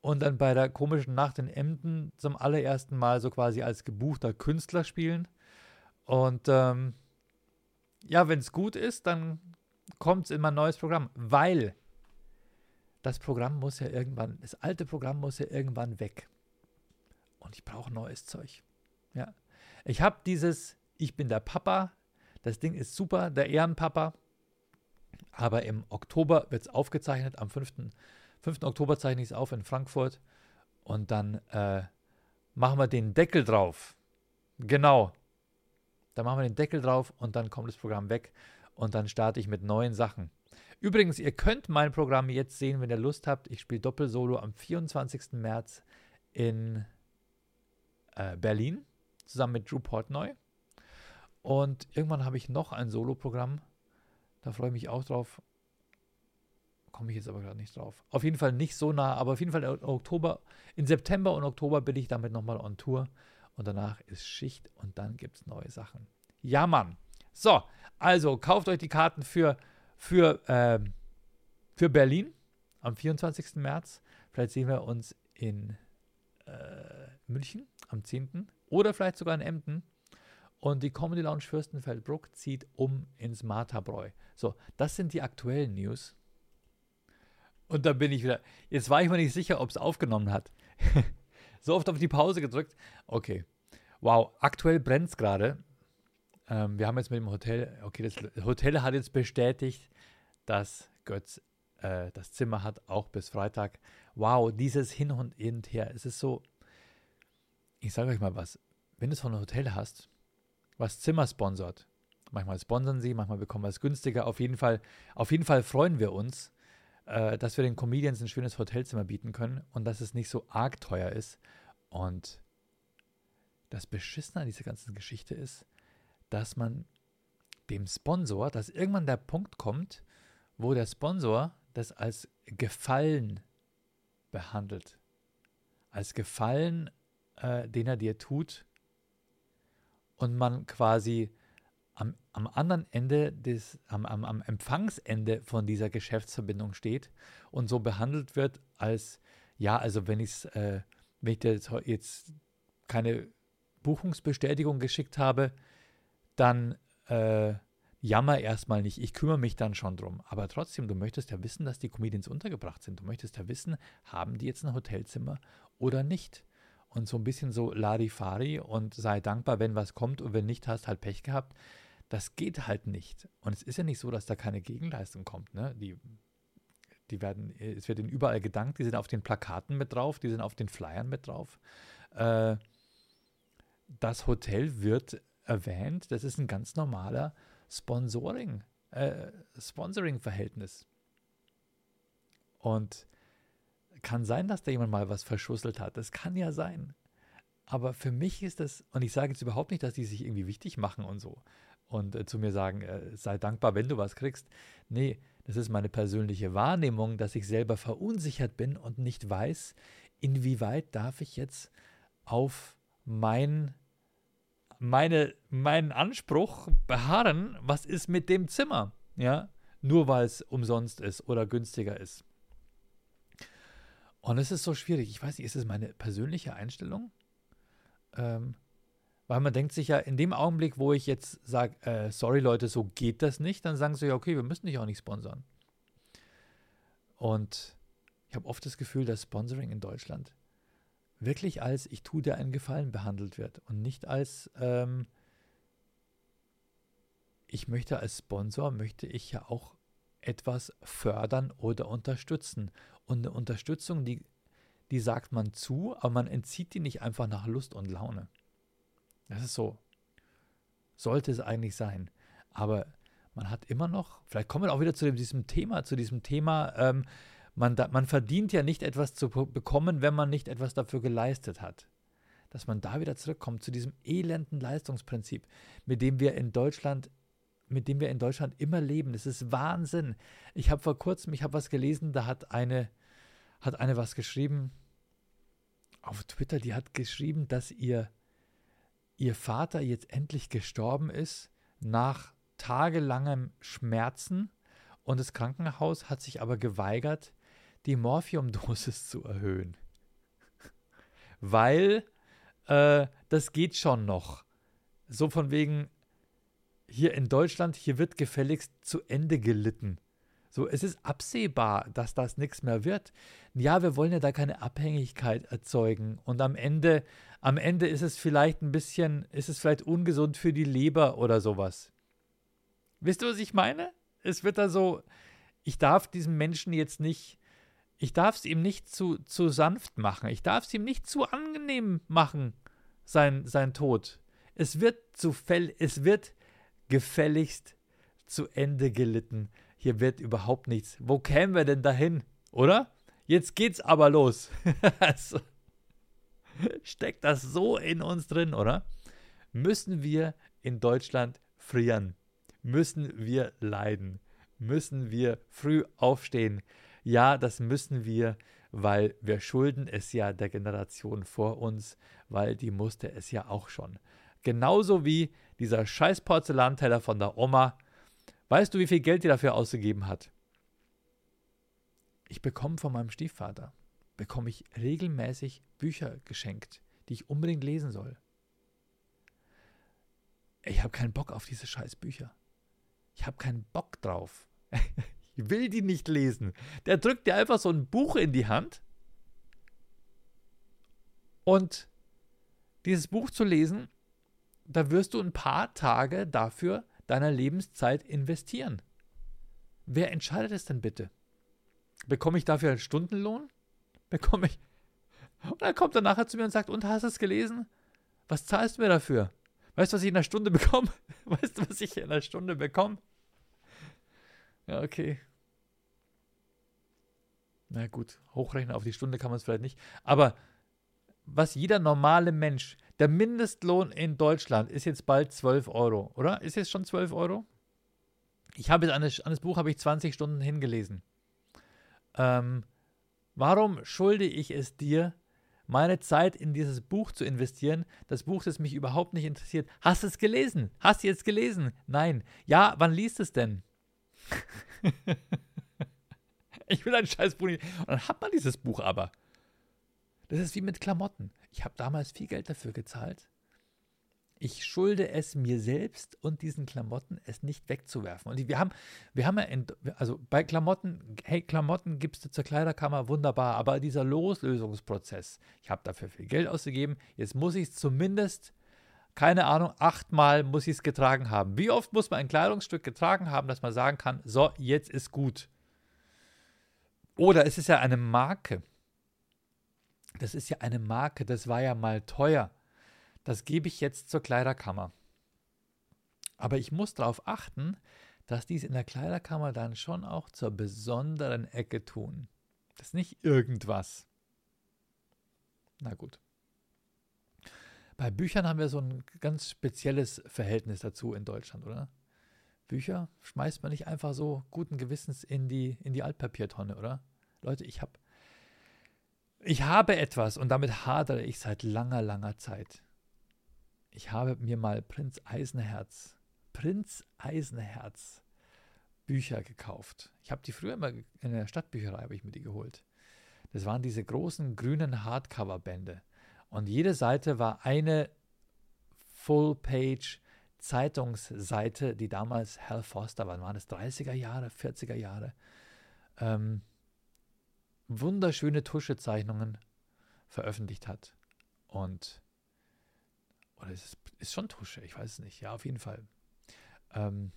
Und dann bei der komischen Nacht in Emden zum allerersten Mal so quasi als gebuchter Künstler spielen. Und ähm, ja, wenn es gut ist, dann kommt es in mein neues Programm. Weil das Programm muss ja irgendwann, das alte Programm muss ja irgendwann weg. Und ich brauche neues Zeug. Ja. Ich habe dieses, ich bin der Papa, das Ding ist super, der Ehrenpapa. Aber im Oktober wird es aufgezeichnet, am 5. 5. Oktober zeichne ich es auf in Frankfurt. Und dann äh, machen wir den Deckel drauf. Genau. Dann machen wir den Deckel drauf und dann kommt das Programm weg. Und dann starte ich mit neuen Sachen. Übrigens, ihr könnt mein Programm jetzt sehen, wenn ihr Lust habt. Ich spiele Doppelsolo am 24. März in äh, Berlin zusammen mit Drew Portnoy. Und irgendwann habe ich noch ein Solo-Programm. Da freue ich mich auch drauf. Komme ich jetzt aber gerade nicht drauf. Auf jeden Fall nicht so nah, aber auf jeden Fall in Oktober, in September und Oktober bin ich damit nochmal on Tour. Und danach ist Schicht und dann gibt es neue Sachen. Ja, Mann. So, also kauft euch die Karten für, für, äh, für Berlin am 24. März. Vielleicht sehen wir uns in äh, München am 10. Oder vielleicht sogar in Emden. Und die Comedy Lounge Fürstenfeldbruck zieht um ins Martabräu. So, das sind die aktuellen News. Und da bin ich wieder. Jetzt war ich mir nicht sicher, ob es aufgenommen hat. so oft auf die Pause gedrückt. Okay. Wow, aktuell brennt es gerade. Ähm, wir haben jetzt mit dem Hotel, okay, das Hotel hat jetzt bestätigt, dass Götz äh, das Zimmer hat, auch bis Freitag. Wow, dieses Hin und Her. Es ist so, ich sage euch mal was, wenn du so ein Hotel hast, was Zimmer sponsort, manchmal sponsern sie, manchmal bekommen wir es günstiger, auf jeden Fall, auf jeden Fall freuen wir uns, äh, dass wir den Comedians ein schönes Hotelzimmer bieten können und dass es nicht so arg teuer ist. Und das Beschissene an dieser ganzen Geschichte ist, dass man dem Sponsor, dass irgendwann der Punkt kommt, wo der Sponsor das als Gefallen behandelt. Als Gefallen äh, den er dir tut und man quasi am, anderen Ende des, am, am, am Empfangsende von dieser Geschäftsverbindung steht und so behandelt wird als, ja, also wenn, ich's, äh, wenn ich jetzt, jetzt keine Buchungsbestätigung geschickt habe, dann äh, jammer erstmal nicht. Ich kümmere mich dann schon drum. Aber trotzdem, du möchtest ja wissen, dass die Comedians untergebracht sind. Du möchtest ja wissen, haben die jetzt ein Hotelzimmer oder nicht und so ein bisschen so Larifari und sei dankbar, wenn was kommt und wenn nicht, hast halt Pech gehabt. Das geht halt nicht. Und es ist ja nicht so, dass da keine Gegenleistung kommt. Ne? Die, die werden, es wird ihnen überall gedankt, die sind auf den Plakaten mit drauf, die sind auf den Flyern mit drauf. Äh, das Hotel wird erwähnt, das ist ein ganz normaler Sponsoring, äh, Sponsoring-Verhältnis. Und kann sein, dass da jemand mal was verschusselt hat. Das kann ja sein. Aber für mich ist das, und ich sage jetzt überhaupt nicht, dass die sich irgendwie wichtig machen und so und äh, zu mir sagen, äh, sei dankbar, wenn du was kriegst. Nee, das ist meine persönliche Wahrnehmung, dass ich selber verunsichert bin und nicht weiß, inwieweit darf ich jetzt auf mein, meine, meinen Anspruch beharren, was ist mit dem Zimmer, ja, nur weil es umsonst ist oder günstiger ist. Und es ist so schwierig. Ich weiß nicht, ist es meine persönliche Einstellung? Ähm, weil man denkt sich ja, in dem Augenblick, wo ich jetzt sage, äh, sorry Leute, so geht das nicht, dann sagen sie ja, okay, wir müssen dich auch nicht sponsern. Und ich habe oft das Gefühl, dass Sponsoring in Deutschland wirklich als ich tue dir einen Gefallen behandelt wird und nicht als ähm, ich möchte als Sponsor, möchte ich ja auch etwas fördern oder unterstützen. Und eine Unterstützung, die, die sagt man zu, aber man entzieht die nicht einfach nach Lust und Laune. Das ist so. Sollte es eigentlich sein. Aber man hat immer noch, vielleicht kommen wir auch wieder zu diesem Thema, zu diesem Thema, ähm, man, da, man verdient ja nicht etwas zu bekommen, wenn man nicht etwas dafür geleistet hat. Dass man da wieder zurückkommt zu diesem elenden Leistungsprinzip, mit dem wir in Deutschland mit dem wir in Deutschland immer leben. Das ist Wahnsinn. Ich habe vor kurzem, ich habe was gelesen, da hat eine, hat eine was geschrieben auf Twitter, die hat geschrieben, dass ihr, ihr Vater jetzt endlich gestorben ist nach tagelangem Schmerzen und das Krankenhaus hat sich aber geweigert, die Morphiumdosis zu erhöhen. Weil äh, das geht schon noch. So von wegen, hier in Deutschland, hier wird gefälligst zu Ende gelitten. So, es ist absehbar, dass das nichts mehr wird. Ja, wir wollen ja da keine Abhängigkeit erzeugen. Und am Ende, am Ende ist es vielleicht ein bisschen, ist es vielleicht ungesund für die Leber oder sowas. Wisst ihr, was ich meine? Es wird da so, ich darf diesem Menschen jetzt nicht, ich darf es ihm nicht zu, zu sanft machen. Ich darf es ihm nicht zu angenehm machen, sein, sein Tod. Es wird zu fell, es wird gefälligst zu Ende gelitten hier wird überhaupt nichts. Wo kämen wir denn dahin, oder? Jetzt geht's aber los. also, steckt das so in uns drin, oder? Müssen wir in Deutschland frieren? Müssen wir leiden? Müssen wir früh aufstehen? Ja, das müssen wir, weil wir schulden es ja der Generation vor uns, weil die musste es ja auch schon. Genauso wie dieser scheiß Porzellanteller von der Oma, Weißt du, wie viel Geld die dafür ausgegeben hat? Ich bekomme von meinem Stiefvater, bekomme ich regelmäßig Bücher geschenkt, die ich unbedingt lesen soll. Ich habe keinen Bock auf diese scheiß Bücher. Ich habe keinen Bock drauf. ich will die nicht lesen. Der drückt dir einfach so ein Buch in die Hand. Und dieses Buch zu lesen, da wirst du ein paar Tage dafür deiner Lebenszeit investieren. Wer entscheidet es denn bitte? Bekomme ich dafür einen Stundenlohn? Bekomme ich. Und dann kommt er nachher zu mir und sagt: Und hast du es gelesen? Was zahlst du mir dafür? Weißt du, was ich in einer Stunde bekomme? Weißt du, was ich in einer Stunde bekomme? Ja, okay. Na gut, hochrechnen auf die Stunde kann man es vielleicht nicht. Aber was jeder normale Mensch der Mindestlohn in Deutschland ist jetzt bald 12 Euro, oder? Ist jetzt schon 12 Euro? Ich habe jetzt an das, an das Buch habe ich 20 Stunden hingelesen. Ähm, warum schulde ich es dir, meine Zeit in dieses Buch zu investieren? Das Buch, das mich überhaupt nicht interessiert. Hast du es gelesen? Hast du jetzt gelesen? Nein. Ja, wann liest es denn? ich will ein scheiß Buch. Und dann hat man dieses Buch aber. Das ist wie mit Klamotten. Ich habe damals viel Geld dafür gezahlt. Ich schulde es mir selbst und diesen Klamotten, es nicht wegzuwerfen. Und wir haben, wir haben ja, in, also bei Klamotten, hey, Klamotten gibst du zur Kleiderkammer, wunderbar, aber dieser Loslösungsprozess, ich habe dafür viel Geld ausgegeben, jetzt muss ich es zumindest, keine Ahnung, achtmal muss ich es getragen haben. Wie oft muss man ein Kleidungsstück getragen haben, dass man sagen kann, so, jetzt ist gut. Oder es ist ja eine Marke das ist ja eine Marke, das war ja mal teuer. Das gebe ich jetzt zur Kleiderkammer. Aber ich muss darauf achten, dass die es in der Kleiderkammer dann schon auch zur besonderen Ecke tun. Das ist nicht irgendwas. Na gut. Bei Büchern haben wir so ein ganz spezielles Verhältnis dazu in Deutschland, oder? Bücher schmeißt man nicht einfach so guten Gewissens in die, in die Altpapiertonne, oder? Leute, ich habe ich habe etwas und damit hadere ich seit langer, langer Zeit. Ich habe mir mal Prinz Eisenherz, Prinz Eisenherz Bücher gekauft. Ich habe die früher immer in der Stadtbücherei habe ich mir die geholt. Das waren diese großen grünen Hardcover-Bände. Und jede Seite war eine Full-Page Zeitungsseite, die damals Hal Foster war. Waren es 30er Jahre, 40er Jahre? Ähm, wunderschöne Tuschezeichnungen veröffentlicht hat. Und, oder ist es ist schon Tusche, ich weiß es nicht. Ja, auf jeden Fall. Ähm,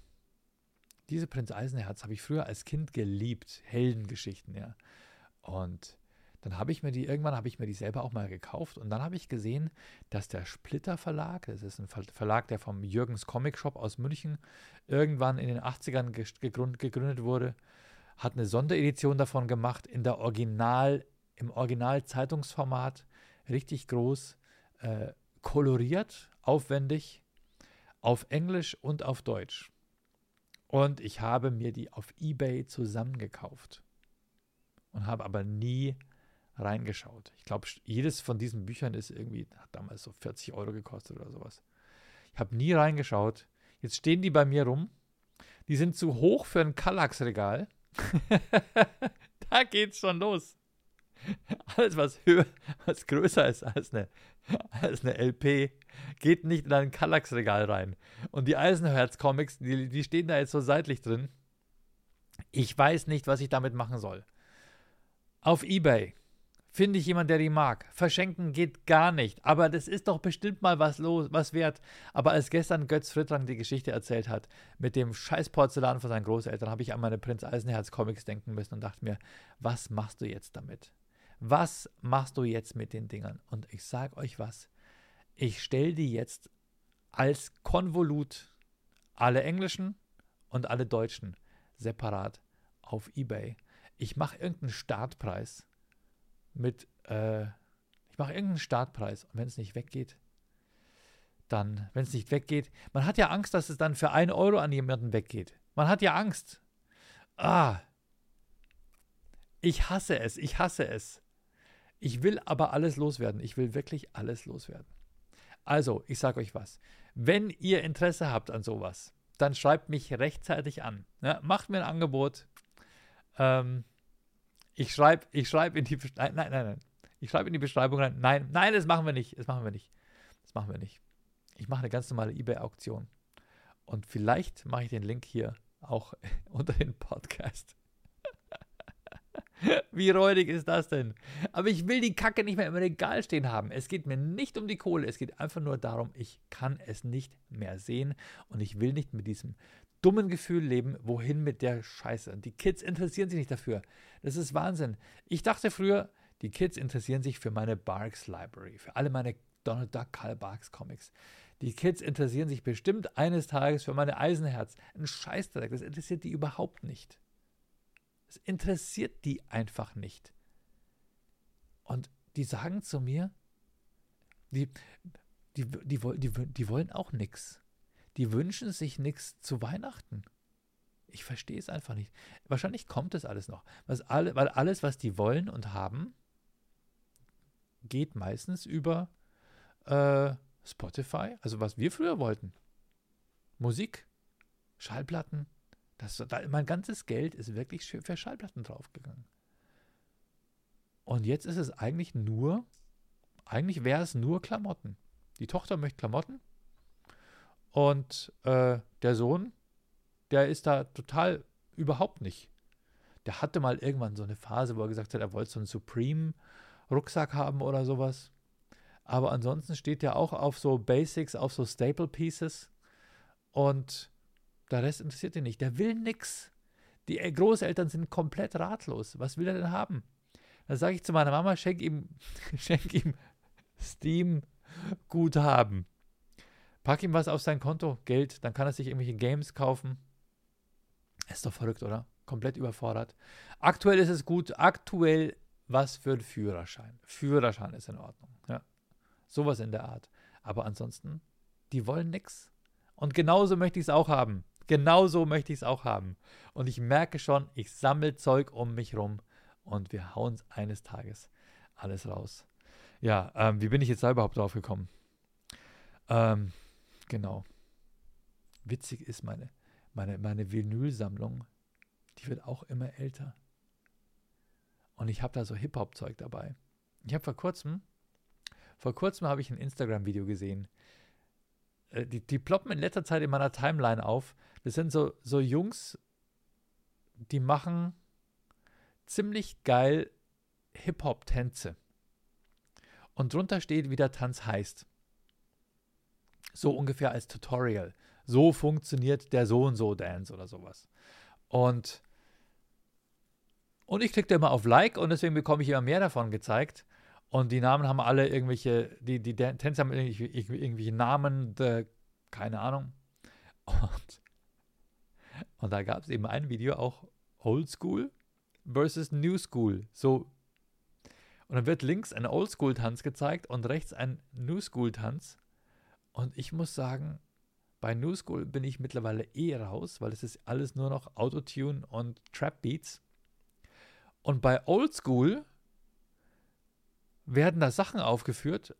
diese Prinz Eisenherz habe ich früher als Kind geliebt. Heldengeschichten, ja. Und dann habe ich mir die, irgendwann habe ich mir die selber auch mal gekauft und dann habe ich gesehen, dass der Splitter Verlag, das ist ein Verlag, der vom Jürgens Comic Shop aus München irgendwann in den 80ern gegründet wurde, hat eine Sonderedition davon gemacht in der Original, im Original-Zeitungsformat, richtig groß, äh, koloriert, aufwendig, auf Englisch und auf Deutsch. Und ich habe mir die auf eBay zusammengekauft und habe aber nie reingeschaut. Ich glaube, jedes von diesen Büchern ist irgendwie, hat damals so 40 Euro gekostet oder sowas. Ich habe nie reingeschaut. Jetzt stehen die bei mir rum. Die sind zu hoch für ein Kallax-Regal. da geht's schon los. Alles, was höher, was größer ist als eine, als eine LP, geht nicht in ein Kallax-Regal rein. Und die Eisenherz-Comics, die, die stehen da jetzt so seitlich drin. Ich weiß nicht, was ich damit machen soll. Auf Ebay finde ich jemanden, der die mag. Verschenken geht gar nicht. Aber das ist doch bestimmt mal was los, was wert. Aber als gestern Götz Frittrang die Geschichte erzählt hat, mit dem scheiß Porzellan von seinen Großeltern, habe ich an meine Prinz Eisenherz Comics denken müssen und dachte mir, was machst du jetzt damit? Was machst du jetzt mit den Dingern? Und ich sage euch was. Ich stelle die jetzt als Konvolut alle englischen und alle deutschen separat auf eBay. Ich mache irgendeinen Startpreis mit, äh, ich mache irgendeinen Startpreis und wenn es nicht weggeht, dann, wenn es nicht weggeht, man hat ja Angst, dass es dann für einen Euro an jemanden weggeht. Man hat ja Angst. Ah, ich hasse es, ich hasse es. Ich will aber alles loswerden. Ich will wirklich alles loswerden. Also, ich sage euch was. Wenn ihr Interesse habt an sowas, dann schreibt mich rechtzeitig an. Ja, macht mir ein Angebot. Ähm, ich schreibe ich schreib in die nein, nein, nein, nein. Ich schreibe in die Beschreibung rein. Nein, nein, das machen wir nicht. Das machen wir nicht. Das machen wir nicht. Ich mache eine ganz normale eBay-Auktion. Und vielleicht mache ich den Link hier auch unter den Podcast. Wie räudig ist das denn? Aber ich will die Kacke nicht mehr im Regal stehen haben. Es geht mir nicht um die Kohle. Es geht einfach nur darum, ich kann es nicht mehr sehen und ich will nicht mit diesem dummen Gefühl leben, wohin mit der Scheiße. Die Kids interessieren sich nicht dafür. Das ist Wahnsinn. Ich dachte früher, die Kids interessieren sich für meine Barks Library, für alle meine Donald Duck, Karl Barks Comics. Die Kids interessieren sich bestimmt eines Tages für meine Eisenherz. Ein Scheißdreck, das interessiert die überhaupt nicht. Es interessiert die einfach nicht. Und die sagen zu mir, die, die, die, die, die wollen auch nichts. Die wünschen sich nichts zu Weihnachten. Ich verstehe es einfach nicht. Wahrscheinlich kommt es alles noch. Was alle, weil alles, was die wollen und haben, geht meistens über äh, Spotify, also was wir früher wollten. Musik, Schallplatten. Das, da, mein ganzes Geld ist wirklich für Schallplatten draufgegangen. Und jetzt ist es eigentlich nur, eigentlich wäre es nur Klamotten. Die Tochter möchte Klamotten und äh, der Sohn, der ist da total überhaupt nicht. Der hatte mal irgendwann so eine Phase, wo er gesagt hat, er wollte so einen Supreme-Rucksack haben oder sowas. Aber ansonsten steht er auch auf so Basics, auf so Staple Pieces. Und der Rest interessiert ihn nicht. Der will nichts. Die Großeltern sind komplett ratlos. Was will er denn haben? Da sage ich zu meiner Mama, schenk ihm, schenk ihm Steam-Guthaben. Pack ihm was auf sein Konto, Geld, dann kann er sich irgendwelche Games kaufen. Ist doch verrückt, oder? Komplett überfordert. Aktuell ist es gut. Aktuell was für ein Führerschein. Führerschein ist in Ordnung. Ja. Sowas in der Art. Aber ansonsten, die wollen nichts. Und genauso möchte ich es auch haben. Genauso möchte ich es auch haben. Und ich merke schon, ich sammle Zeug um mich rum und wir hauen es eines Tages alles raus. Ja, ähm, wie bin ich jetzt da überhaupt drauf gekommen? Ähm, Genau. Witzig ist meine, meine, meine Vinylsammlung, die wird auch immer älter. Und ich habe da so Hip-Hop-Zeug dabei. Ich habe vor kurzem, vor kurzem habe ich ein Instagram-Video gesehen. Äh, die, die ploppen in letzter Zeit in meiner Timeline auf. Das sind so, so Jungs, die machen ziemlich geil Hip-Hop-Tänze. Und drunter steht, wie der Tanz heißt. So ungefähr als Tutorial. So funktioniert der so und so Dance oder sowas. Und, und ich klicke immer auf Like und deswegen bekomme ich immer mehr davon gezeigt. Und die Namen haben alle irgendwelche, die, die Tänze haben irgendwelche, irgendwelche Namen, de, keine Ahnung. Und, und da gab es eben ein Video auch Old School versus New School. So. Und dann wird links ein Old School Tanz gezeigt und rechts ein New School Tanz. Und ich muss sagen, bei New School bin ich mittlerweile eh raus, weil es ist alles nur noch Autotune und Trap Beats. Und bei Old School werden da Sachen aufgeführt.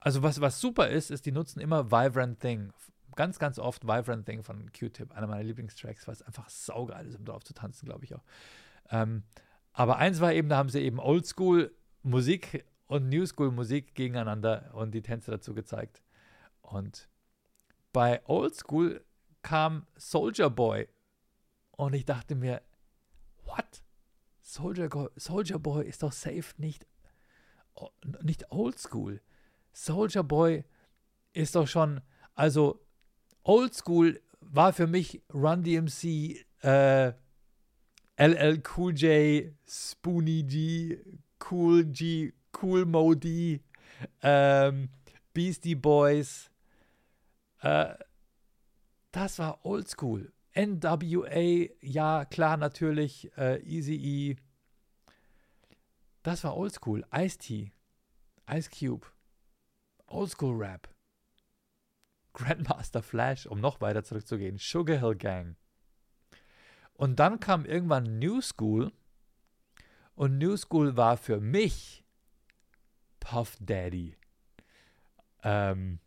Also was, was super ist, ist, die nutzen immer Vibrant Thing. Ganz, ganz oft Vibrant Thing von Q-Tip, einer meiner Lieblingstracks, was einfach saugeil ist, um drauf zu tanzen, glaube ich auch. Ähm, aber eins war eben, da haben sie eben Oldschool Musik und New School Musik gegeneinander und die Tänze dazu gezeigt. Und bei Oldschool kam Soldier Boy und ich dachte mir, what? Soldier, Soldier Boy ist doch safe nicht, nicht Oldschool. Soldier Boy ist doch schon, also Oldschool war für mich Run DMC, äh, LL Cool J, Spoonie G, Cool G, Cool Modi, ähm, Beastie Boys. Äh, das war Oldschool. NWA, ja, klar, natürlich. Äh, Easy E. Das war Oldschool. Ice-T. Ice Cube. Oldschool Rap. Grandmaster Flash, um noch weiter zurückzugehen. Sugar Hill Gang. Und dann kam irgendwann New School. Und New School war für mich Puff Daddy. Ähm,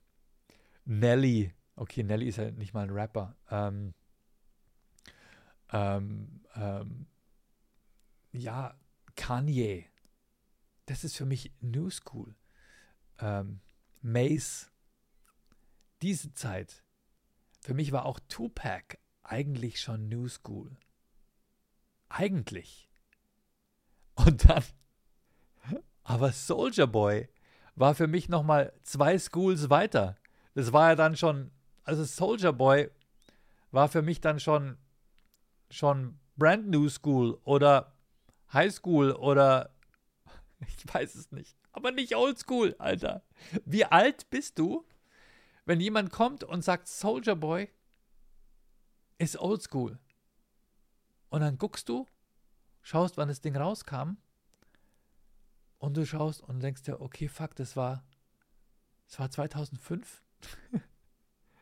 Nelly. Okay, Nelly ist ja nicht mal ein Rapper. Ähm, ähm, ähm, ja, Kanye. Das ist für mich New School. Ähm, Mace. Diese Zeit. Für mich war auch Tupac eigentlich schon New School. Eigentlich. Und dann. Aber Soldier Boy war für mich nochmal zwei Schools weiter. Das war ja dann schon. Also Soldier Boy war für mich dann schon schon Brand New School oder High School oder ich weiß es nicht. Aber nicht Old School, Alter. Wie alt bist du, wenn jemand kommt und sagt, Soldier Boy ist Old School? Und dann guckst du, schaust, wann das Ding rauskam und du schaust und denkst dir, okay, fuck, das war, das war 2005.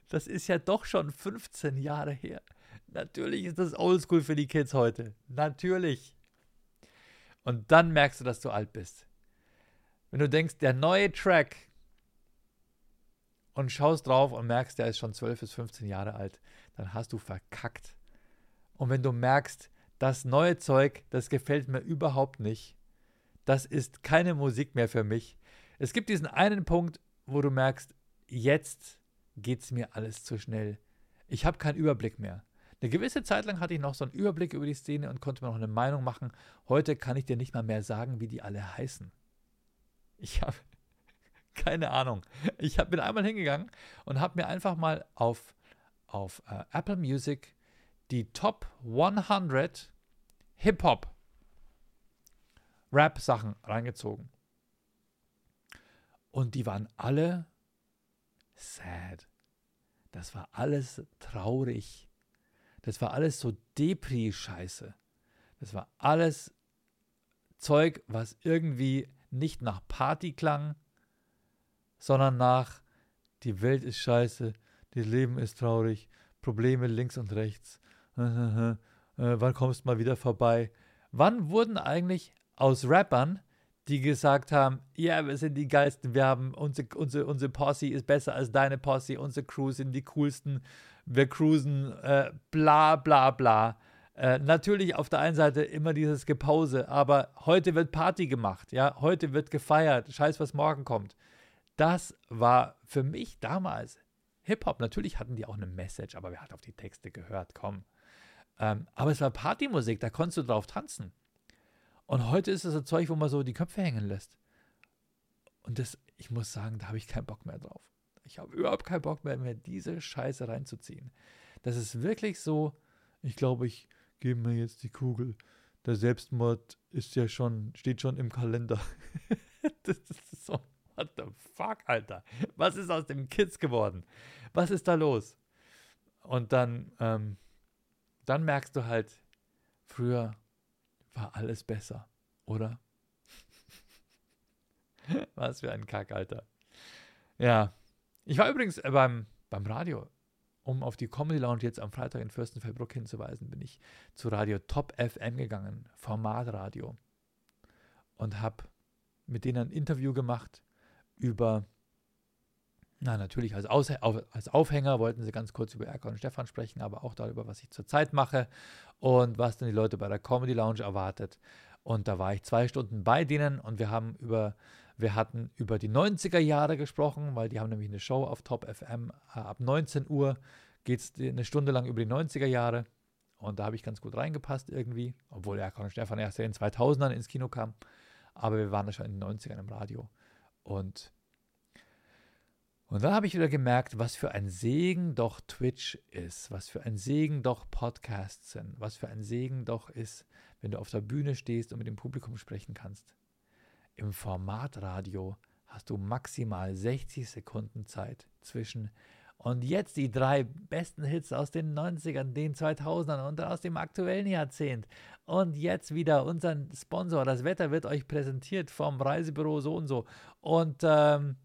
das ist ja doch schon 15 Jahre her. Natürlich ist das oldschool für die Kids heute. Natürlich. Und dann merkst du, dass du alt bist. Wenn du denkst, der neue Track und schaust drauf und merkst, der ist schon 12 bis 15 Jahre alt, dann hast du verkackt. Und wenn du merkst, das neue Zeug, das gefällt mir überhaupt nicht, das ist keine Musik mehr für mich. Es gibt diesen einen Punkt, wo du merkst, jetzt geht es mir alles zu schnell. Ich habe keinen Überblick mehr. Eine gewisse Zeit lang hatte ich noch so einen Überblick über die Szene und konnte mir noch eine Meinung machen. Heute kann ich dir nicht mal mehr sagen, wie die alle heißen. Ich habe keine Ahnung. Ich bin einmal hingegangen und habe mir einfach mal auf, auf äh, Apple Music die Top 100 Hip-Hop Rap-Sachen reingezogen. Und die waren alle sad. Das war alles traurig. Das war alles so Depri-Scheiße. Das war alles Zeug, was irgendwie nicht nach Party klang, sondern nach die Welt ist scheiße, das Leben ist traurig, Probleme links und rechts. Äh, wann kommst du mal wieder vorbei? Wann wurden eigentlich aus Rappern, die gesagt haben, ja, yeah, wir sind die geilsten, wir haben unsere, unsere, unsere Posse ist besser als deine Posse, unsere Crew sind die coolsten, wir cruisen, äh, bla bla bla. Äh, natürlich auf der einen Seite immer dieses Gepause, aber heute wird Party gemacht, ja, heute wird gefeiert, scheiß, was morgen kommt. Das war für mich damals Hip-Hop. Natürlich hatten die auch eine Message, aber wer hat auf die Texte gehört? Komm. Ähm, aber es war Partymusik, da konntest du drauf tanzen. Und heute ist es ein Zeug, wo man so die Köpfe hängen lässt. Und das, ich muss sagen, da habe ich keinen Bock mehr drauf. Ich habe überhaupt keinen Bock mehr, mir diese Scheiße reinzuziehen. Das ist wirklich so, ich glaube, ich gebe mir jetzt die Kugel. Der Selbstmord ist ja schon, steht schon im Kalender. das ist so, what the fuck, Alter? Was ist aus dem Kids geworden? Was ist da los? Und dann, ähm, dann merkst du halt, früher war alles besser, oder? Was für ein Kack, Alter. Ja, ich war übrigens äh, beim, beim Radio, um auf die Comedy Lounge jetzt am Freitag in Fürstenfeldbruck hinzuweisen, bin ich zu Radio Top FM gegangen, Formatradio. und habe mit denen ein Interview gemacht über, na natürlich als, Aus, als Aufhänger wollten sie ganz kurz über Erkan und Stefan sprechen, aber auch darüber, was ich zurzeit mache und was dann die Leute bei der Comedy Lounge erwartet. Und da war ich zwei Stunden bei denen und wir haben über, wir hatten über die 90er Jahre gesprochen, weil die haben nämlich eine Show auf Top FM. Äh, ab 19 Uhr geht es eine Stunde lang über die 90er Jahre. Und da habe ich ganz gut reingepasst irgendwie, obwohl Erkan und Stefan erst in den 2000ern ins Kino kam. Aber wir waren da schon in den 90ern im Radio. Und, und dann habe ich wieder gemerkt, was für ein Segen doch Twitch ist, was für ein Segen doch Podcasts sind, was für ein Segen doch ist, wenn du auf der Bühne stehst und mit dem Publikum sprechen kannst. Im Formatradio hast du maximal 60 Sekunden Zeit zwischen und jetzt die drei besten Hits aus den 90ern, den 2000ern und aus dem aktuellen Jahrzehnt. Und jetzt wieder unseren Sponsor. Das Wetter wird euch präsentiert vom Reisebüro so und so. Und ähm,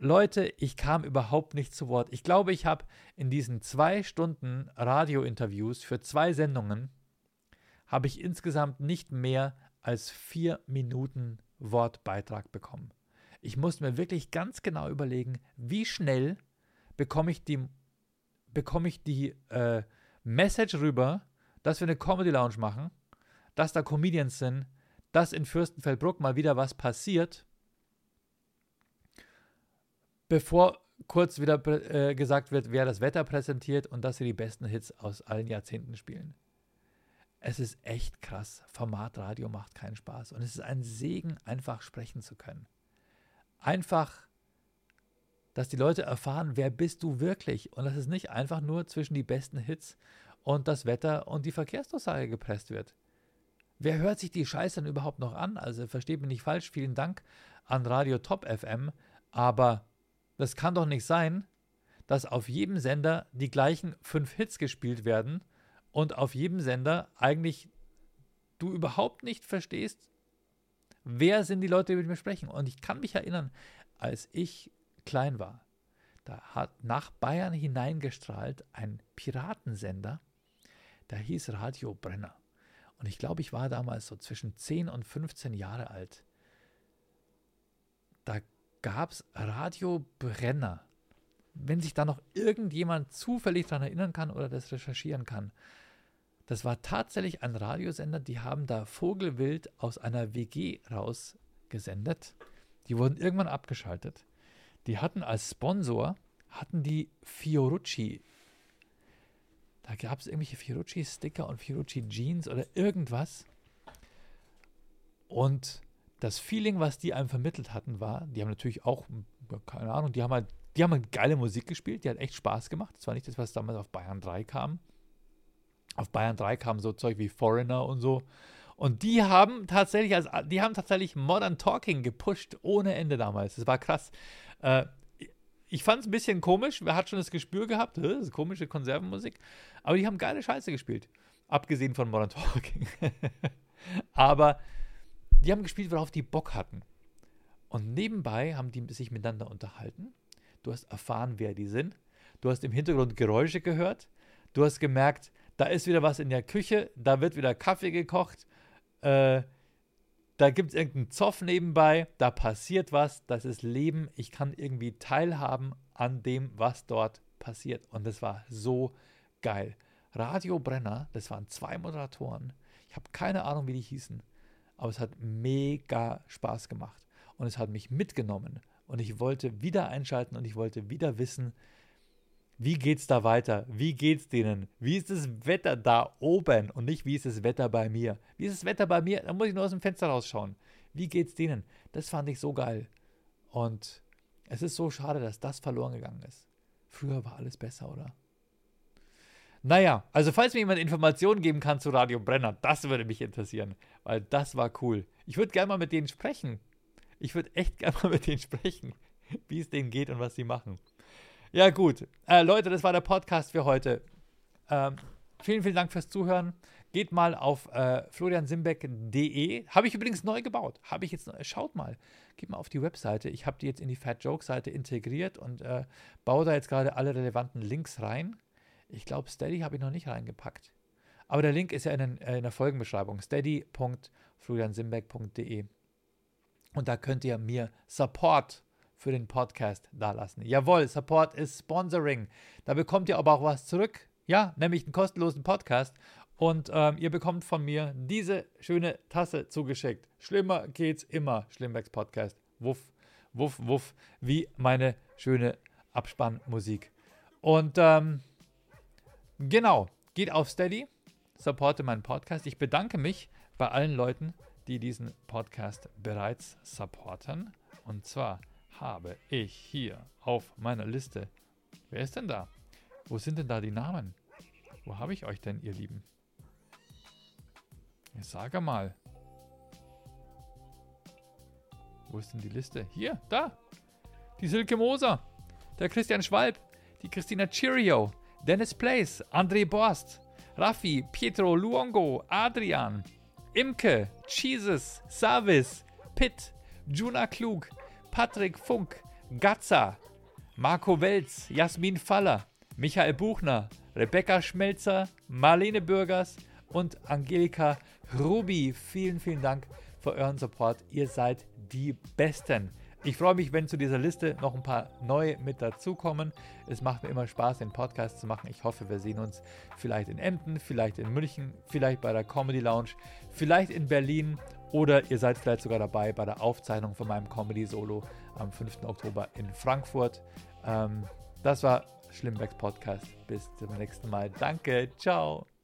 Leute, ich kam überhaupt nicht zu Wort. Ich glaube, ich habe in diesen zwei Stunden Radiointerviews für zwei Sendungen, habe ich insgesamt nicht mehr als vier Minuten Wortbeitrag bekommen. Ich musste mir wirklich ganz genau überlegen, wie schnell bekomme ich die, bekomme ich die äh, Message rüber, dass wir eine Comedy Lounge machen, dass da Comedians sind, dass in Fürstenfeldbruck mal wieder was passiert, bevor kurz wieder äh, gesagt wird, wer das Wetter präsentiert und dass sie die besten Hits aus allen Jahrzehnten spielen. Es ist echt krass. Formatradio macht keinen Spaß. Und es ist ein Segen, einfach sprechen zu können. Einfach dass die Leute erfahren, wer bist du wirklich und dass es nicht einfach nur zwischen die besten Hits und das Wetter und die Verkehrsdurchsage gepresst wird. Wer hört sich die Scheiße denn überhaupt noch an? Also versteht mich nicht falsch, vielen Dank an Radio Top FM, aber das kann doch nicht sein, dass auf jedem Sender die gleichen fünf Hits gespielt werden und auf jedem Sender eigentlich du überhaupt nicht verstehst, wer sind die Leute, die mit mir sprechen. Und ich kann mich erinnern, als ich klein war, da hat nach Bayern hineingestrahlt ein Piratensender, der hieß Radio Brenner. Und ich glaube, ich war damals so zwischen 10 und 15 Jahre alt. Da gab es Radio Brenner. Wenn sich da noch irgendjemand zufällig daran erinnern kann oder das recherchieren kann, das war tatsächlich ein Radiosender, die haben da Vogelwild aus einer WG rausgesendet. Die wurden irgendwann abgeschaltet die hatten als Sponsor, hatten die Fiorucci. Da gab es irgendwelche Fiorucci-Sticker und Fiorucci-Jeans oder irgendwas. Und das Feeling, was die einem vermittelt hatten, war, die haben natürlich auch, keine Ahnung, die haben halt, die haben halt geile Musik gespielt, die hat echt Spaß gemacht. Das war nicht das, was damals auf Bayern 3 kam. Auf Bayern 3 kam so Zeug wie Foreigner und so. Und die haben tatsächlich, also die haben tatsächlich Modern Talking gepusht ohne Ende damals. Das war krass. Äh, ich fand es ein bisschen komisch. Wer hat schon das Gespür gehabt? Das ist komische Konservenmusik. Aber die haben geile Scheiße gespielt. Abgesehen von Modern Talking. Aber die haben gespielt, worauf die Bock hatten. Und nebenbei haben die sich miteinander unterhalten. Du hast erfahren, wer die sind. Du hast im Hintergrund Geräusche gehört. Du hast gemerkt, da ist wieder was in der Küche. Da wird wieder Kaffee gekocht. Äh, da gibt es irgendeinen Zoff nebenbei, da passiert was, das ist Leben, ich kann irgendwie teilhaben an dem, was dort passiert. Und das war so geil. Radio Brenner, das waren zwei Moderatoren. Ich habe keine Ahnung, wie die hießen, aber es hat mega Spaß gemacht. Und es hat mich mitgenommen. Und ich wollte wieder einschalten und ich wollte wieder wissen, wie geht's da weiter? Wie geht's denen? Wie ist das Wetter da oben und nicht wie ist das Wetter bei mir? Wie ist das Wetter bei mir? Da muss ich nur aus dem Fenster rausschauen. Wie geht's denen? Das fand ich so geil. Und es ist so schade, dass das verloren gegangen ist. Früher war alles besser, oder? Naja, also falls mir jemand Informationen geben kann zu Radio Brenner, das würde mich interessieren, weil das war cool. Ich würde gerne mal mit denen sprechen. Ich würde echt gerne mal mit denen sprechen, wie es denen geht und was sie machen. Ja, gut. Äh, Leute, das war der Podcast für heute. Ähm, vielen, vielen Dank fürs Zuhören. Geht mal auf äh, floriansimbeck.de. Habe ich übrigens neu gebaut. Habe ich jetzt, schaut mal. Geht mal auf die Webseite. Ich habe die jetzt in die Fat Joke Seite integriert und äh, baue da jetzt gerade alle relevanten Links rein. Ich glaube, Steady habe ich noch nicht reingepackt. Aber der Link ist ja in, den, äh, in der Folgenbeschreibung. steady.floriansimbeck.de. Und da könnt ihr mir Support für den Podcast dalassen. Jawohl, Support ist Sponsoring. Da bekommt ihr aber auch was zurück. Ja, nämlich einen kostenlosen Podcast. Und ähm, ihr bekommt von mir diese schöne Tasse zugeschickt. Schlimmer geht's immer. Schlimmbecks Podcast. Wuff, wuff, wuff. Wie meine schöne Abspannmusik. Und ähm, genau, geht auf Steady, supporte meinen Podcast. Ich bedanke mich bei allen Leuten, die diesen Podcast bereits supporten. Und zwar habe ich hier auf meiner Liste. Wer ist denn da? Wo sind denn da die Namen? Wo habe ich euch denn, ihr Lieben? Ich sage mal. Wo ist denn die Liste? Hier, da. Die Silke Moser, der Christian Schwalb, die Christina Chirio, Dennis Place, André Borst, Raffi, Pietro Luongo, Adrian, Imke, Jesus, Savis, Pitt, Juna Klug, Patrick Funk, Gatza, Marco Welz, Jasmin Faller, Michael Buchner, Rebecca Schmelzer, Marlene Bürgers und Angelika Rubi. Vielen, vielen Dank für euren Support. Ihr seid die Besten. Ich freue mich, wenn zu dieser Liste noch ein paar neue mit dazukommen. Es macht mir immer Spaß, den Podcast zu machen. Ich hoffe, wir sehen uns vielleicht in Emden, vielleicht in München, vielleicht bei der Comedy Lounge, vielleicht in Berlin oder ihr seid vielleicht sogar dabei bei der Aufzeichnung von meinem Comedy Solo am 5. Oktober in Frankfurt. Ähm, das war Schlimmbecks Podcast. Bis zum nächsten Mal. Danke. Ciao.